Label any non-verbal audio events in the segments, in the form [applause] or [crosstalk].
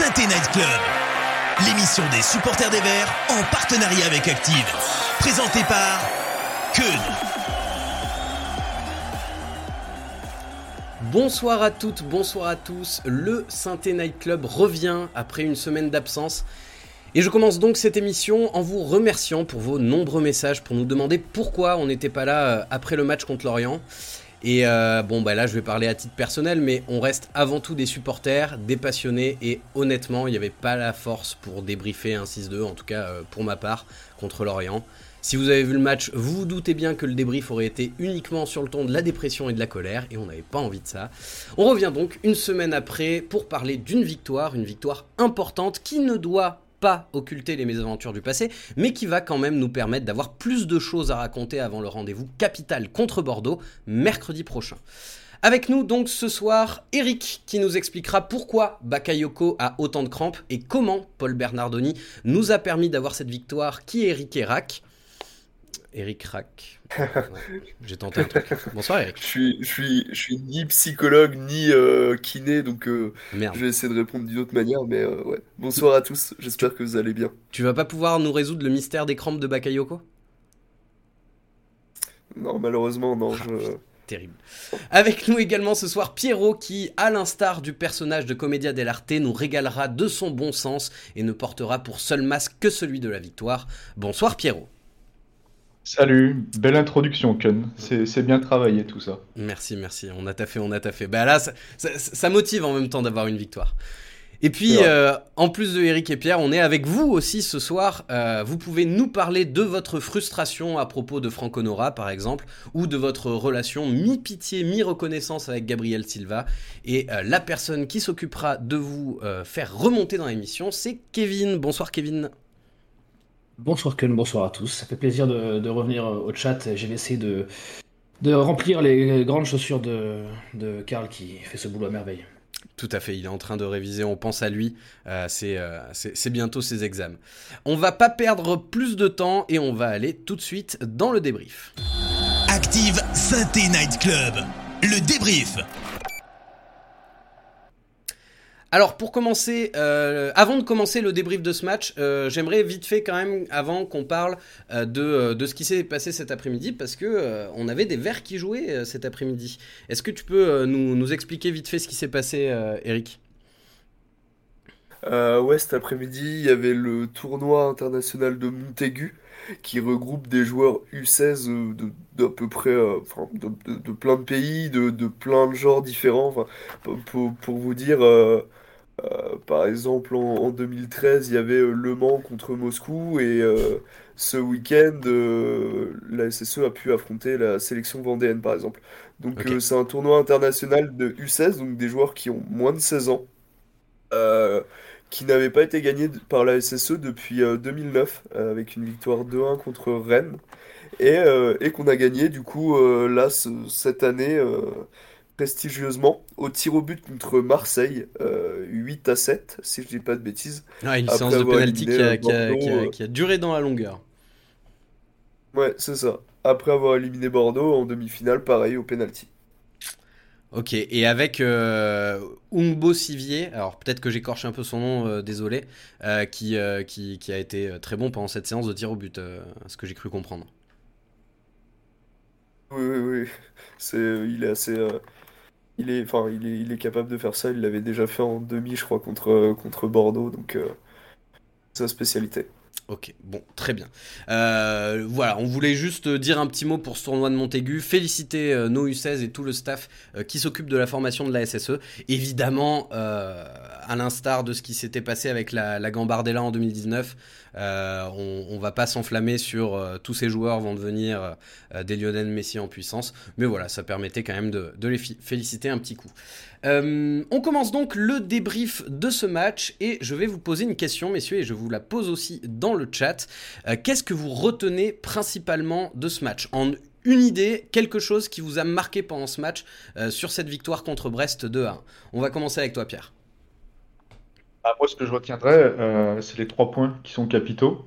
Synthé Night Club, l'émission des supporters des Verts en partenariat avec Active. Présentée par Keun. Bonsoir à toutes, bonsoir à tous. Le Synthé Night Club revient après une semaine d'absence. Et je commence donc cette émission en vous remerciant pour vos nombreux messages pour nous demander pourquoi on n'était pas là euh, après le match contre l'Orient. Et euh, bon, bah là, je vais parler à titre personnel, mais on reste avant tout des supporters, des passionnés, et honnêtement, il n'y avait pas la force pour débriefer un 6-2, en tout cas euh, pour ma part, contre l'Orient. Si vous avez vu le match, vous vous doutez bien que le débrief aurait été uniquement sur le ton de la dépression et de la colère, et on n'avait pas envie de ça. On revient donc une semaine après pour parler d'une victoire, une victoire importante qui ne doit pas occulter les mésaventures du passé, mais qui va quand même nous permettre d'avoir plus de choses à raconter avant le rendez-vous capital contre Bordeaux, mercredi prochain. Avec nous donc ce soir, Eric qui nous expliquera pourquoi Bakayoko a autant de crampes et comment Paul Bernardoni nous a permis d'avoir cette victoire qui est Eric Rack. Eric Rack. [laughs] J'ai tenté un truc. Bonsoir Eric. Je suis, je suis, je suis ni psychologue ni euh, kiné, donc euh, Merde. je vais essayer de répondre d'une autre manière. Mais euh, ouais. Bonsoir à tous, j'espère que vous allez bien. Tu vas pas pouvoir nous résoudre le mystère des crampes de Bakayoko? Non, malheureusement, non. Ah, Je... Terrible. Avec nous également ce soir Pierrot qui, à l'instar du personnage de Commedia dell'arte, nous régalera de son bon sens et ne portera pour seul masque que celui de la victoire. Bonsoir Pierrot. Salut, belle introduction Ken, c'est bien travaillé tout ça. Merci, merci. On a taffé, on a taffé. Bah là, ça, ça- ça motive en même temps d'avoir une victoire. Et puis, euh, en plus de Eric et Pierre, on est avec vous aussi ce soir. Euh, vous pouvez nous parler de votre frustration à propos de Franco Nora, par exemple, ou de votre relation mi-pitié, mi-reconnaissance avec Gabriel Silva. Et euh, la personne qui s'occupera de vous faire remonter dans l'émission, c'est Kevin. Bonsoir Kevin. Bonsoir Ken, bonsoir à tous. Ça fait plaisir de, de revenir euh, au chat. Je vais essayer de, de remplir les grandes chaussures de, de Karl qui fait ce boulot à merveille. Tout à fait, il est en train de réviser, on pense à lui, Euh, c'est euh, c'est- c'est bientôt ses examens. On va pas perdre plus de temps et on va aller tout de suite dans le débrief. Active Synthé Night Club, le débrief. Alors pour commencer, euh, avant de commencer le débrief de ce match, euh, j'aimerais vite fait quand même, avant qu'on parle euh, de, ce qui s'est passé cet après-midi, parce que on avait des Verts qui jouaient cet après-midi. Est-ce que tu peux nous, expliquer vite fait ce qui s'est passé, Eric? Ouais, cet après-midi, il y avait le tournoi international de Montaigu qui regroupe des joueurs U16 euh, de d'à peu près, de, plein de pays, de, plein de genres différents. Pour, vous dire, euh, par exemple, en, en 2013, il y avait euh, Le Mans contre Moscou et euh, ce week-end, la SSE a pu affronter la sélection vendéenne, par exemple. Donc, Ok. c'est un tournoi international de U16, donc des joueurs qui ont moins de 16 ans. Euh, qui n'avait pas été gagné par la SSE depuis euh, 2009 euh, avec une victoire 2-1 contre Rennes et, euh, et qu'on a gagné du coup euh, là ce- cette année euh, prestigieusement au tir au but contre Marseille euh, 8 à 7 si je dis pas de bêtises. Ah, Une séance de penalty qui a, éliminé, qui a- Bordeaux, qui a- euh, qui a duré dans la longueur. Ouais, c'est ça. Après avoir éliminé Bordeaux en demi-finale, pareil au penalty. Ok, et avec euh, Umbo Sivier, alors peut-être que j'écorche un peu son nom, euh, désolé, euh, qui, qui, a été très bon pendant cette séance de tir au but, ce que j'ai cru comprendre. Oui, oui, oui. [laughs] C'est, il est assez, il est, enfin, il est, capable de faire ça. Il l'avait déjà fait en demi, je crois, contre, contre Bordeaux. Donc, euh, sa spécialité. Ok, bon, très bien. Euh, voilà, on voulait juste dire un petit mot pour ce tournoi de Montaigu, féliciter euh, nos U16 et tout le staff euh, qui s'occupe de la formation de la SSE. Évidemment, à l'instar de ce qui s'était passé avec la, la Gambardella en 2019, euh, on, va pas s'enflammer sur tous ces joueurs vont devenir des Lionel Messi en puissance, mais voilà, ça permettait quand même de, les féliciter un petit coup. Euh, on commence donc le débrief de ce match et je vais vous poser une question, messieurs, et je vous la pose aussi dans le chat. Euh, Qu'est-ce que vous retenez principalement de ce match? En une idée, quelque chose qui vous a marqué pendant ce match euh, sur cette victoire contre Brest 2 1. On va commencer avec toi, Pierre. Ah, moi, ce que je retiendrai, c'est les trois points qui sont capitaux.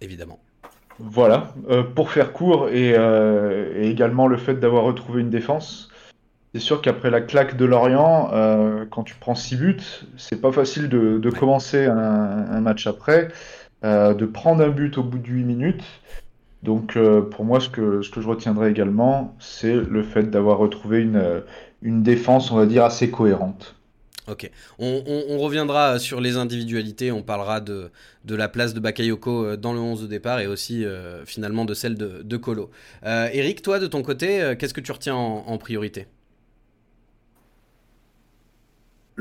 Évidemment. Voilà, pour faire court et, et également le fait d'avoir retrouvé une défense. C'est sûr qu'après la claque de Lorient, euh, quand tu prends 6 buts, c'est pas facile de, de commencer un, un match après, euh, de prendre un but au bout de 8 minutes. Donc euh, pour moi, ce que, ce que je retiendrai également, c'est le fait d'avoir retrouvé une, une défense, on va dire, assez cohérente. Ok, on, on- on reviendra sur les individualités, on parlera de, de la place de Bakayoko dans le 11 de départ et aussi euh, finalement de celle de, de Colo. Euh, Eric, toi de ton côté, qu'est-ce que tu retiens en, en priorité?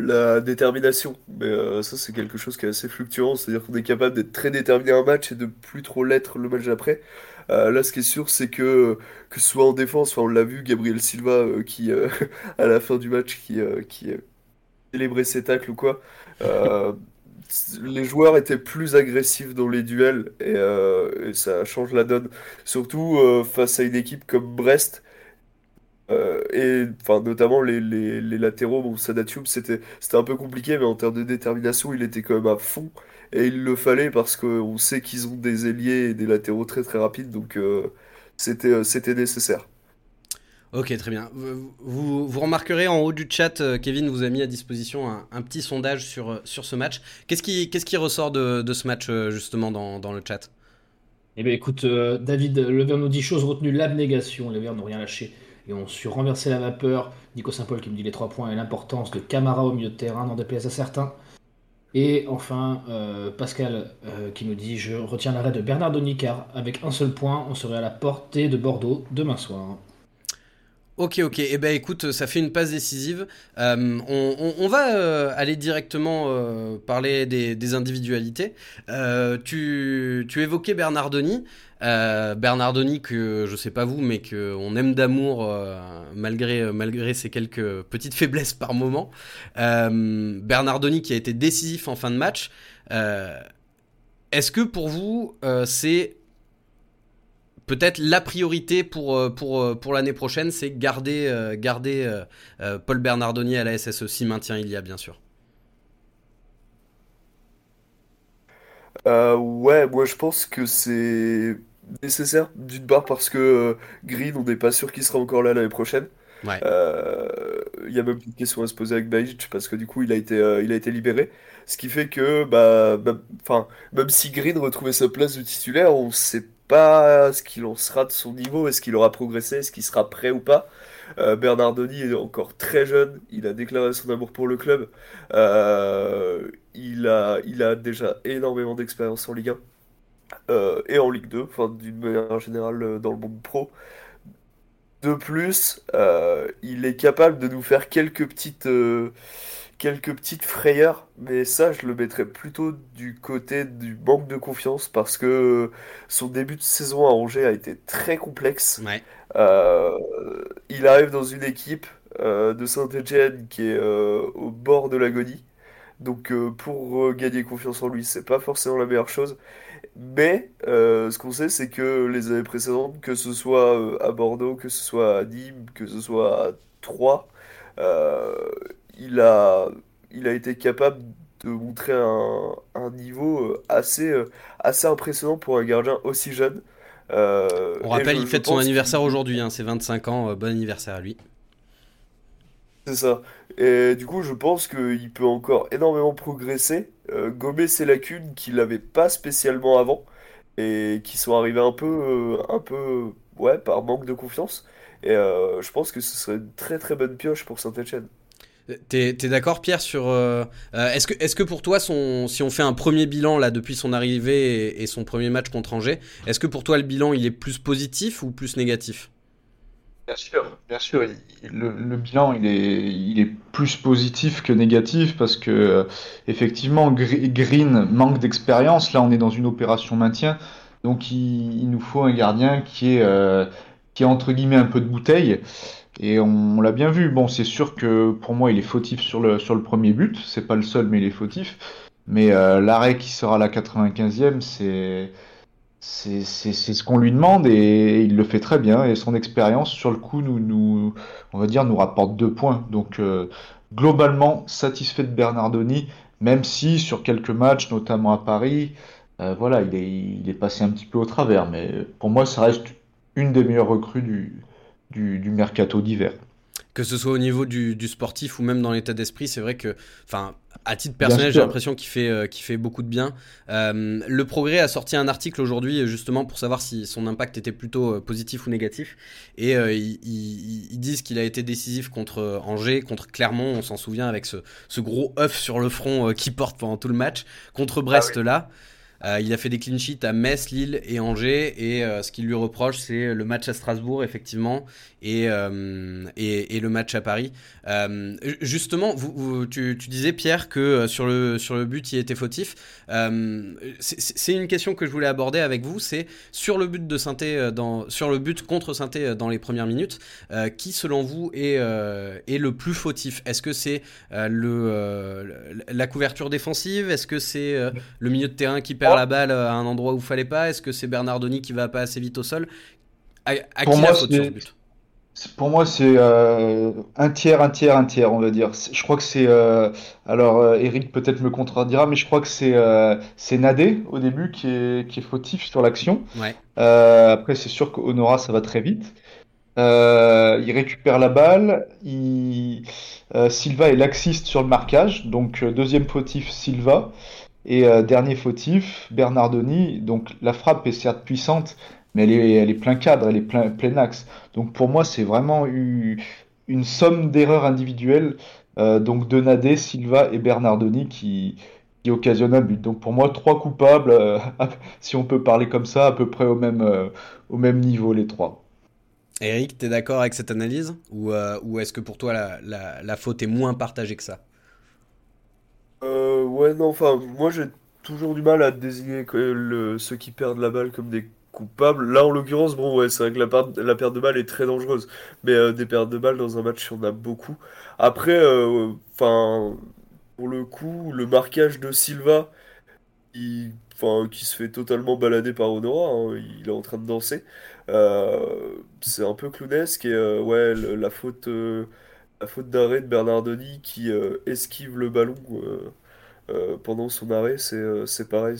La détermination, mais euh, ça c'est quelque chose qui est assez fluctuant, c'est-à-dire qu'on est capable d'être très déterminé un match et de plus trop l'être le match d'après. Euh, là ce qui est sûr c'est que que soit en défense, enfin on l'a vu, Gabriel Silva euh, qui [laughs] à la fin du match qui, qui célébrait ses tacles ou quoi, les joueurs étaient plus agressifs dans les duels et, ça change la donne, surtout face à une équipe comme Brest. Et enfin notamment les, les, les latéraux, bon Sadatioub c'était c'était un peu compliqué mais en termes de détermination il était quand même à fond et il le fallait parce qu'on sait qu'ils ont des ailiers et des latéraux très très rapides donc euh, c'était euh, c'était nécessaire. Ok, très bien. Vous, vous, remarquerez en haut du chat, euh, Kevin vous a mis à disposition un, un petit sondage sur, sur ce match. Qu'est-ce qui, qu'est-ce qui ressort de, de ce match justement dans, dans le chat? Eh bien, écoute, euh, David Lever nous dit chose retenue, l'abnégation. Les Verts n'ont rien lâché et ont su renverser la vapeur. Nico Saint-Paul qui me dit les trois points et l'importance de Camara au milieu de terrain, n'en déplaise à certains. Et enfin, euh, Pascal euh, qui nous dit Je retiens l'arrêt de Bernard Nicard. Avec un seul point, on serait à la portée de Bordeaux demain soir. Ok, ok. Eh ben, écoute, ça fait une passe décisive. Euh, on, on- on va aller directement parler des, individualités. Tu, tu évoquais Bernardoni. Euh, Bernardoni que je sais pas vous, mais que on aime d'amour euh, malgré malgré ses quelques petites faiblesses par moment. Euh, Bernardoni qui a été décisif en fin de match. Euh, Est-ce que pour vous euh, c'est peut-être la priorité pour, euh, pour, euh, pour l'année prochaine, c'est garder, euh, garder euh, euh, Paul Bernardoni à la SSE, si maintien il y a, bien sûr? Euh, ouais, moi je pense que c'est nécessaire d'une part parce que euh, Green on n'est pas sûr qu'il sera encore là l'année prochaine. Ouais. Euh, Il y a même une question à se poser avec Bajic parce que du coup il a été, euh, il a été libéré. Ce qui fait que, bah, même, enfin, même si Green retrouvait sa place de titulaire, on sait pas ce qu'il en sera de son niveau, est-ce qu'il aura progressé, est-ce qu'il sera prêt ou pas? Euh, Bernardoni est encore très jeune, il a déclaré son amour pour le club. Il a, il a déjà énormément d'expérience en Ligue 1 euh, et en Ligue 2, enfin d'une manière générale euh, dans le monde pro. De plus, euh, il est capable de nous faire quelques petites, euh, quelques petites frayeurs, mais ça, je le mettrais plutôt du côté du manque de confiance parce que son début de saison à Angers a été très complexe. Ouais. Il arrive dans une équipe de Saint-Étienne qui est au bord de l'agonie. Donc pour gagner confiance en lui, c'est pas forcément la meilleure chose. Mais euh, ce qu'on sait, c'est que les années précédentes, que ce soit euh, à Bordeaux, que ce soit à Nîmes, que ce soit à Troyes, euh, il a, il a été capable de montrer un, un niveau assez, assez impressionnant pour un gardien aussi jeune. On rappelle, je- il fête son anniversaire aujourd'hui, hein, c'est 25 ans, bon anniversaire à lui. C'est ça. Et du coup, je pense qu'il peut encore énormément progresser, euh, gommer ses lacunes qu'il n'avait pas spécialement avant et qui sont arrivées un peu, euh, un peu, ouais, par manque de confiance. Et euh, je pense que ce serait une très très bonne pioche pour Saint-Étienne. Euh, T'es, d'accord, Pierre, sur. est-ce, que, pour toi, si on fait un premier bilan là depuis son arrivée et, et son premier match contre Angers, est-ce que pour toi le bilan il est plus positif ou plus négatif? Bien sûr, bien sûr. Le, le bilan, il est, il est plus positif que négatif parce que, euh, effectivement, Gre- Green manque d'expérience. Là, on est dans une opération maintien. Donc, il, il nous faut un gardien qui est, euh, qui est entre guillemets un peu de bouteille. Et on, on l'a bien vu. Bon, c'est sûr que pour moi, il est fautif sur le, sur le premier but. C'est pas le seul, mais il est fautif. Mais euh, l'arrêt qui sera à la 95e, c'est. C'est ce qu'on lui demande et il le fait très bien. Et son expérience, sur le coup, nous, nous, on va dire, nous rapporte deux points. Donc, euh, globalement, satisfait de Bernardoni, même si sur quelques matchs, notamment à Paris, euh, voilà, il est, il est passé un petit peu au travers. Mais pour moi, ça reste une des meilleures recrues du, du, du mercato d'hiver. que ce soit au niveau du, sportif ou même dans l'état d'esprit, c'est vrai que, enfin, à titre personnel, j'ai l'impression qu'il fait, euh, fait beaucoup de bien. Euh, le Progrès a sorti un article aujourd'hui justement pour savoir si son impact était plutôt euh, positif ou négatif. Et ils, disent qu'il a été décisif contre Angers, contre Clermont, on s'en souvient avec ce, gros œuf sur le front qui porte pendant tout le match, contre Brest ah là. Euh, il a fait des clean sheets à Metz, Lille et Angers. Et euh, ce qu'il lui reproche, c'est le match à Strasbourg, effectivement, et, euh, et, le match à Paris. justement, vous, tu, disais, Pierre, que sur le, sur le but, il était fautif. c'est une question que je voulais aborder avec vous. C'est sur le but de Sainté, dans, sur le but contre Sainté dans les premières minutes, qui, selon vous, est, est le plus fautif? Est-ce que c'est le, la couverture défensive? Est-ce que c'est le milieu de terrain qui perd la balle à un endroit où il fallait pas Est-ce que c'est Bernardoni qui va pas assez vite au sol? À, pour qui moi, la faute sur but? pour moi, c'est euh, un tiers, un tiers, un tiers, on va dire. Je crois que c'est. Euh, alors, euh, Eric peut-être me contredira, mais je crois que c'est c'est Nadé au début qui est, qui est fautif sur l'action. Ouais. après, c'est sûr qu'Honora, ça va très vite. il récupère la balle. Il, Silva est laxiste sur le marquage. Donc, deuxième fautif, Silva. Et euh, dernier fautif, Bernardoni. Donc la frappe est certes puissante, mais elle est, elle plein cadre, elle est plein, axe. Donc pour moi, c'est vraiment eu une somme d'erreurs individuelles. Euh, donc Donadé, Silva et Bernardoni qui, qui occasionnent un but. Donc pour moi, trois coupables, euh, [laughs] si on peut parler comme ça, à peu près au même, au même niveau, les trois. Eric, tu es d'accord avec cette analyse? Ou, est-ce que pour toi, la faute est moins partagée que ça? Euh, ouais, non, enfin, moi j'ai toujours du mal à désigner ceux qui perdent la balle comme des coupables. Là, en l'occurrence, bon, ouais, c'est vrai que la, perte, de balle est très dangereuse. Mais euh, des pertes de balle dans un match, il y en a beaucoup. Après, euh, enfin, pour le coup, le marquage de Silva, qui se fait totalement balader par Honora, hein, il est en train de danser. c'est un peu clownesque et ouais, la faute la faute d'arrêt de Bernardoni qui euh, esquive le ballon euh, euh, pendant son arrêt, c'est pareil.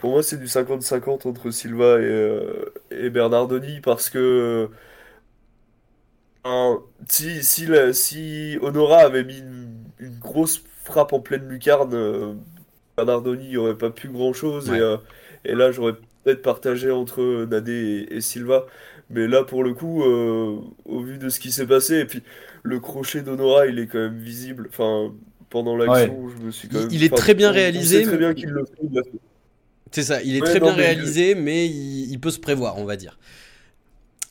Pour moi, c'est du 50-50 entre Silva et, Bernardoni parce que si, si, si, Honora avait mis une, grosse frappe en pleine lucarne, Bernardoni n'aurait pas pu grand-chose. Et, là, j'aurais peut-être partagé entre Nadé et, Silva. Mais là, pour le coup, au vu de ce qui s'est passé, et puis le crochet d'Honora, il est quand même visible. Enfin, pendant l'action, je me suis quand même. Il est très bien réalisé. très bien qu'il le fait. C'est ça, il est très bien réalisé, mais il, peut se prévoir, on va dire.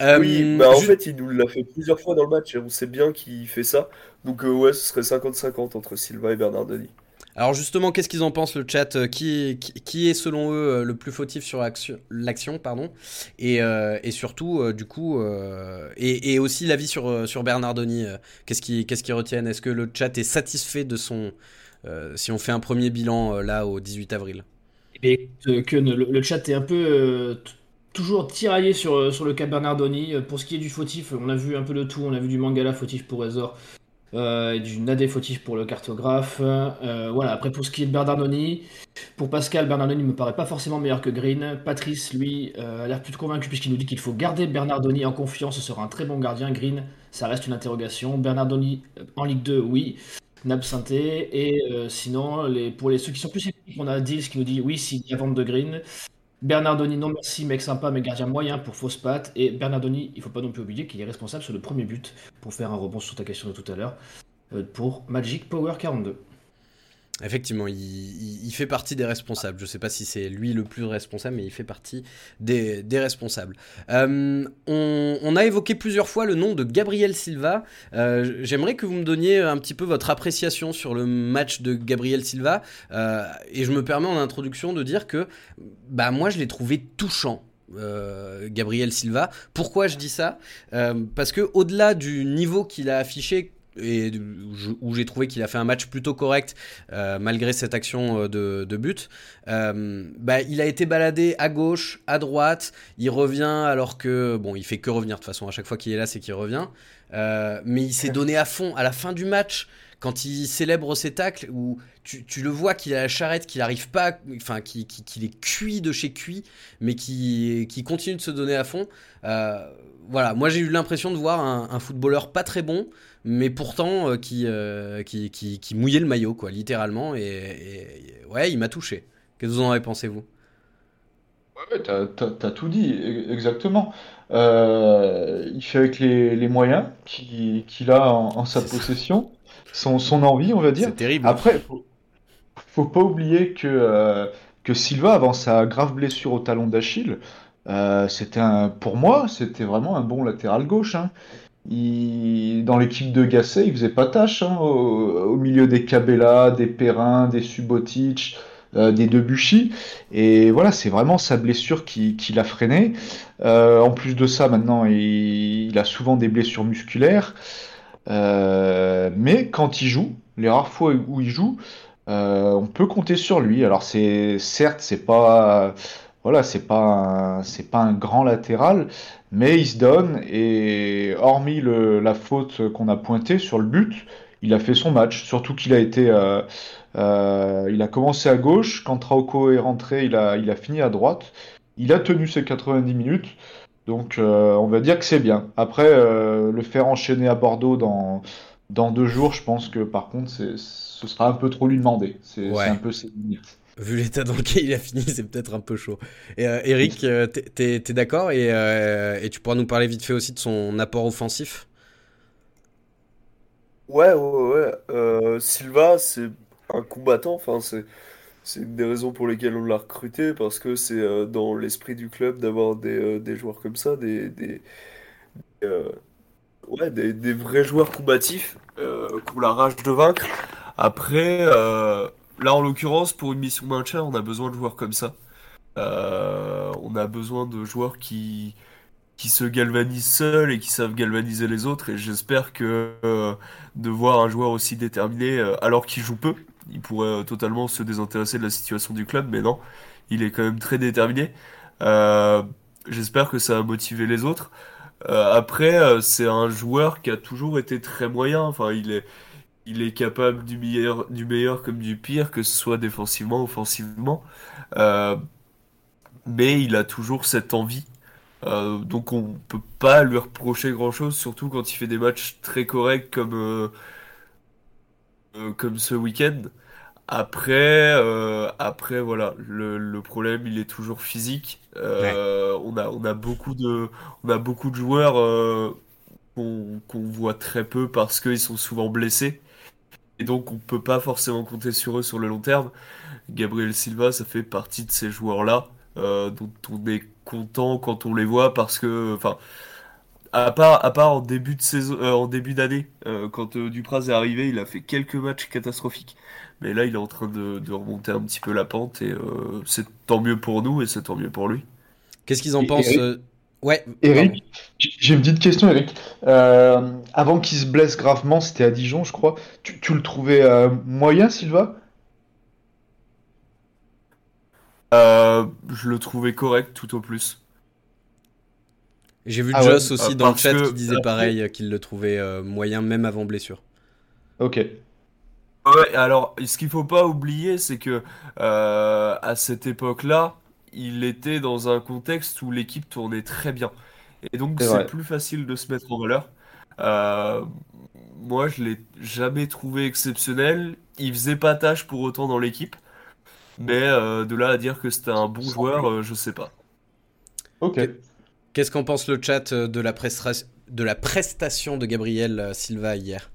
oui, euh, bah en fait, il nous l'a fait plusieurs fois dans le match et on sait bien qu'il fait ça. Donc, euh, ouais, ce serait 50-50 entre Silva et Bernardoni. Alors justement, qu'est-ce qu'ils en pensent le chat euh, qui, qui, est selon eux euh, le plus fautif sur l'action pardon et, euh, et, surtout du coup et, et, aussi l'avis sur, sur Bernardoni qu'est-ce qu'ils retiennent? Est-ce que le chat est satisfait de son si on fait un premier bilan là au 18 avril? Et que le, chat est un peu toujours tiraillé sur, sur le cas Bernardoni. Pour ce qui est du fautif, on a vu un peu de tout. On a vu du Mangala fautif pour Ezor, euh, du Nadé fautif pour le cartographe. Euh, voilà, après pour ce qui est de Bernardoni, pour Pascal, Bernardoni ne me paraît pas forcément meilleur que Green. Patrice, lui, euh, a l'air plus convaincu puisqu'il nous dit qu'il faut garder Bernardoni en confiance, ce sera un très bon gardien. Green, ça reste une interrogation. Bernardoni en Ligue 2, oui. Nabsinté. Et sinon, pour les, ceux qui sont plus sceptiques, on a Dils qui nous dit oui, s'il y a vente de Green. Bernardoni, non merci, mec sympa, mais gardien moyen pour fausse patte. Et Bernardoni, il faut pas non plus oublier qu'il est responsable sur le premier but, pour faire un rebond sur ta question de tout à l'heure, euh, pour Magic Power 42. Effectivement, il, fait partie des responsables. Je ne sais pas si c'est lui le plus responsable, mais il fait partie des, responsables. Euh, on, a évoqué plusieurs fois le nom de Gabriel Silva. Euh, j'aimerais que vous me donniez un petit peu votre appréciation sur le match de Gabriel Silva. Euh, et je me permets en introduction de dire que bah, moi, je l'ai trouvé touchant. Gabriel Silva. Pourquoi je dis ça? Parce que au-delà du niveau qu'il a affiché et où j'ai trouvé qu'il a fait un match plutôt correct euh, malgré cette action euh, de, but. Euh, bah, il a été baladé à gauche, à droite, il revient alors que bon, il fait que revenir de toute façon. À chaque fois qu'il est là, c'est qu'il revient. mais il s'est donné à fond à la fin du match quand il célèbre ses tacles, où tu, le vois qu'il a la charrette, qu'il arrive pas, enfin, qu'il est cuit de chez cuit, mais qui, continue de se donner à fond. Voilà, moi j'ai eu l'impression de voir un footballeur pas très bon, mais pourtant euh, qui, euh, qui, qui, qui mouillait le maillot, quoi, littéralement. Et, ouais, il m'a touché. Qu'est-ce que vous en avez pensé, vous? Ouais, t'as, t'as tout dit, e- exactement. Euh, il fait avec les, les moyens qu'il, a en, en sa possession, son, son envie, on va dire. C'est terrible. Après, faut, faut pas oublier que, euh, que Silva, avant sa grave blessure au talon d'Achille, euh, c'était pour moi, c'était vraiment un bon latéral gauche. hein. Dans l'équipe de Gasset, il faisait pas tâche hein, au, milieu des Cabella, des Perrin, des Subotic, euh, des Debuchy. Et voilà, c'est vraiment sa blessure qui, l'a freiné. Euh, en plus de ça, maintenant, il, a souvent des blessures musculaires. Euh, mais quand il joue, les rares fois où il joue, on peut compter sur lui. Alors c'est certes, c'est pas voilà, c'est pas un, c'est pas un grand latéral, mais il se donne et hormis le, la faute qu'on a pointée sur le but, il a fait son match. Surtout qu'il a été, euh, euh, il a commencé à gauche. Quand Trauco est rentré, il a, il a fini à droite. Il a tenu ses 90 minutes. Donc euh, on va dire que c'est bien. Après, euh, le faire enchaîner à Bordeaux dans, dans deux jours, je pense que par contre, c'est, ce sera un peu trop lui demander. C'est Ouais. c'est un peu ses limites. Vu l'état dans lequel il a fini, c'est peut-être un peu chaud. Et euh, Eric, euh, t'es- t'es d'accord et, euh, et tu pourras nous parler vite fait aussi de son apport offensif? Ouais, ouais, ouais. Silva, c'est un combattant. Enfin, c'est une des raisons pour lesquelles on l'a recruté parce que c'est dans l'esprit du club d'avoir des, des joueurs comme ça, des, des, ouais, des, vrais joueurs combatifs qui ont la rage de vaincre. Après, là en l'occurrence, pour une mission maintien, on a besoin de joueurs comme ça. Euh, on a besoin de joueurs qui, qui se galvanisent seuls et qui savent galvaniser les autres. Et j'espère que euh, de voir un joueur aussi déterminé, euh, alors qu'il joue peu, il pourrait totalement se désintéresser de la situation du club, mais non, il est quand même très déterminé. J'espère que ça va motiver les autres. Après, c'est un joueur qui a toujours été très moyen. Enfin, il est, il est capable du meilleur, du meilleur comme du pire, que ce soit défensivement, offensivement. Euh, mais il a toujours cette envie. Euh, donc on peut pas lui reprocher grand-chose, surtout quand il fait des matchs très corrects comme, euh, comme ce week-end. Après, après voilà, le, le problème il est toujours physique. On a, on a beaucoup de, on a beaucoup de joueurs qu'on qu'on voit très peu parce qu'ils sont souvent blessés. Et donc on peut pas forcément compter sur eux sur le long terme. Gabriel Silva, ça fait partie de ces joueurs-là euh, dont on est content quand on les voit parce que, enfin, à part, à part en début de saison, euh, en début d'année, euh, quand euh, Dupraz est arrivé, il a fait quelques matchs catastrophiques. Mais là, il est en train de, de remonter un petit peu la pente et euh, c'est tant mieux pour nous et c'est tant mieux pour lui. Qu'est-ce qu'ils en Et pensent euh, Ouais, Eric, j'ai une petite question, Eric. Euh, avant qu'il se blesse gravement, c'était à Dijon, je crois. Tu, tu le trouvais euh, moyen, Silva? Euh, je le trouvais correct tout au plus. J'ai vu Ah ouais, Joss aussi euh, dans le chat que- qui disait pareil, qu'il le trouvait euh, moyen même avant blessure. Ok. Ouais, alors ce qu'il faut pas oublier, c'est que euh, à cette époque-là, il était dans un contexte où l'équipe tournait très bien. Et donc C'est plus facile de se mettre en valeur. Euh, moi, je l'ai jamais trouvé exceptionnel. Il faisait pas tâche pour autant dans l'équipe. Mais euh, de là à dire que c'était un bon joueur, euh, je sais pas. Ok. Qu'est-ce qu'en pense le chat euh, de la, prestra- de la prestation de Gabriel Silva hier?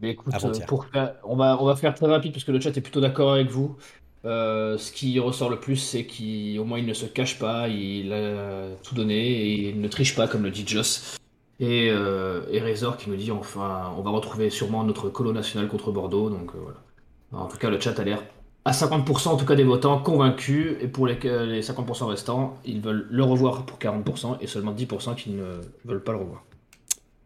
Mais écoute, Avant-hier. pour faire- on va, on va faire très rapide parce que le chat est plutôt d'accord avec vous. Euh, ce qui ressort le plus, c'est qu'au moins il ne se cache pas, il a tout donné et il ne triche pas, comme le dit Joss. Et, euh, et Razor qui nous dit enfin, on va retrouver sûrement notre colo national contre Bordeaux. Donc euh, voilà. En tout cas, le chat a l'air à 50% en tout cas des votants convaincus. Et pour les, les 50% restants, ils veulent le revoir pour 40% et seulement 10% qui ne veulent pas le revoir.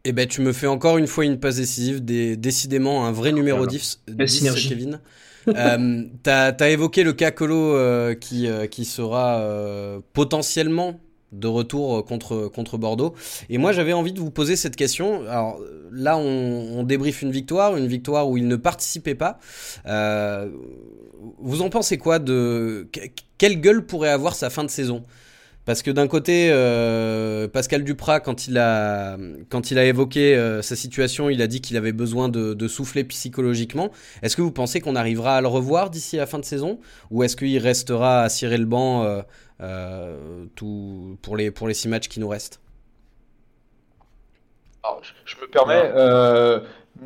Eh ben, tu me fais encore une fois une passe décisive, des- décidément un vrai numéro Voilà. 10, Belle 10, synergie. Kevin. Euh, T'as as évoqué le cas Colo euh, qui, euh, qui sera euh, potentiellement de retour contre, contre Bordeaux. Et moi, j'avais envie de vous poser cette question. Alors là, on, on débriefe une victoire, une victoire où il ne participait pas. Euh, vous en pensez quoi de quelle gueule pourrait avoir sa fin de saison? Parce que d'un côté, euh, Pascal Duprat, quand il a, quand il a évoqué euh, sa situation, il a dit qu'il avait besoin de, de souffler psychologiquement. Est-ce que vous pensez qu'on arrivera à le revoir d'ici la fin de saison? Ou est-ce qu'il restera à cirer le banc euh, tout, pour, les, pour les six matchs qui nous restent? Alors, je, je, me permets,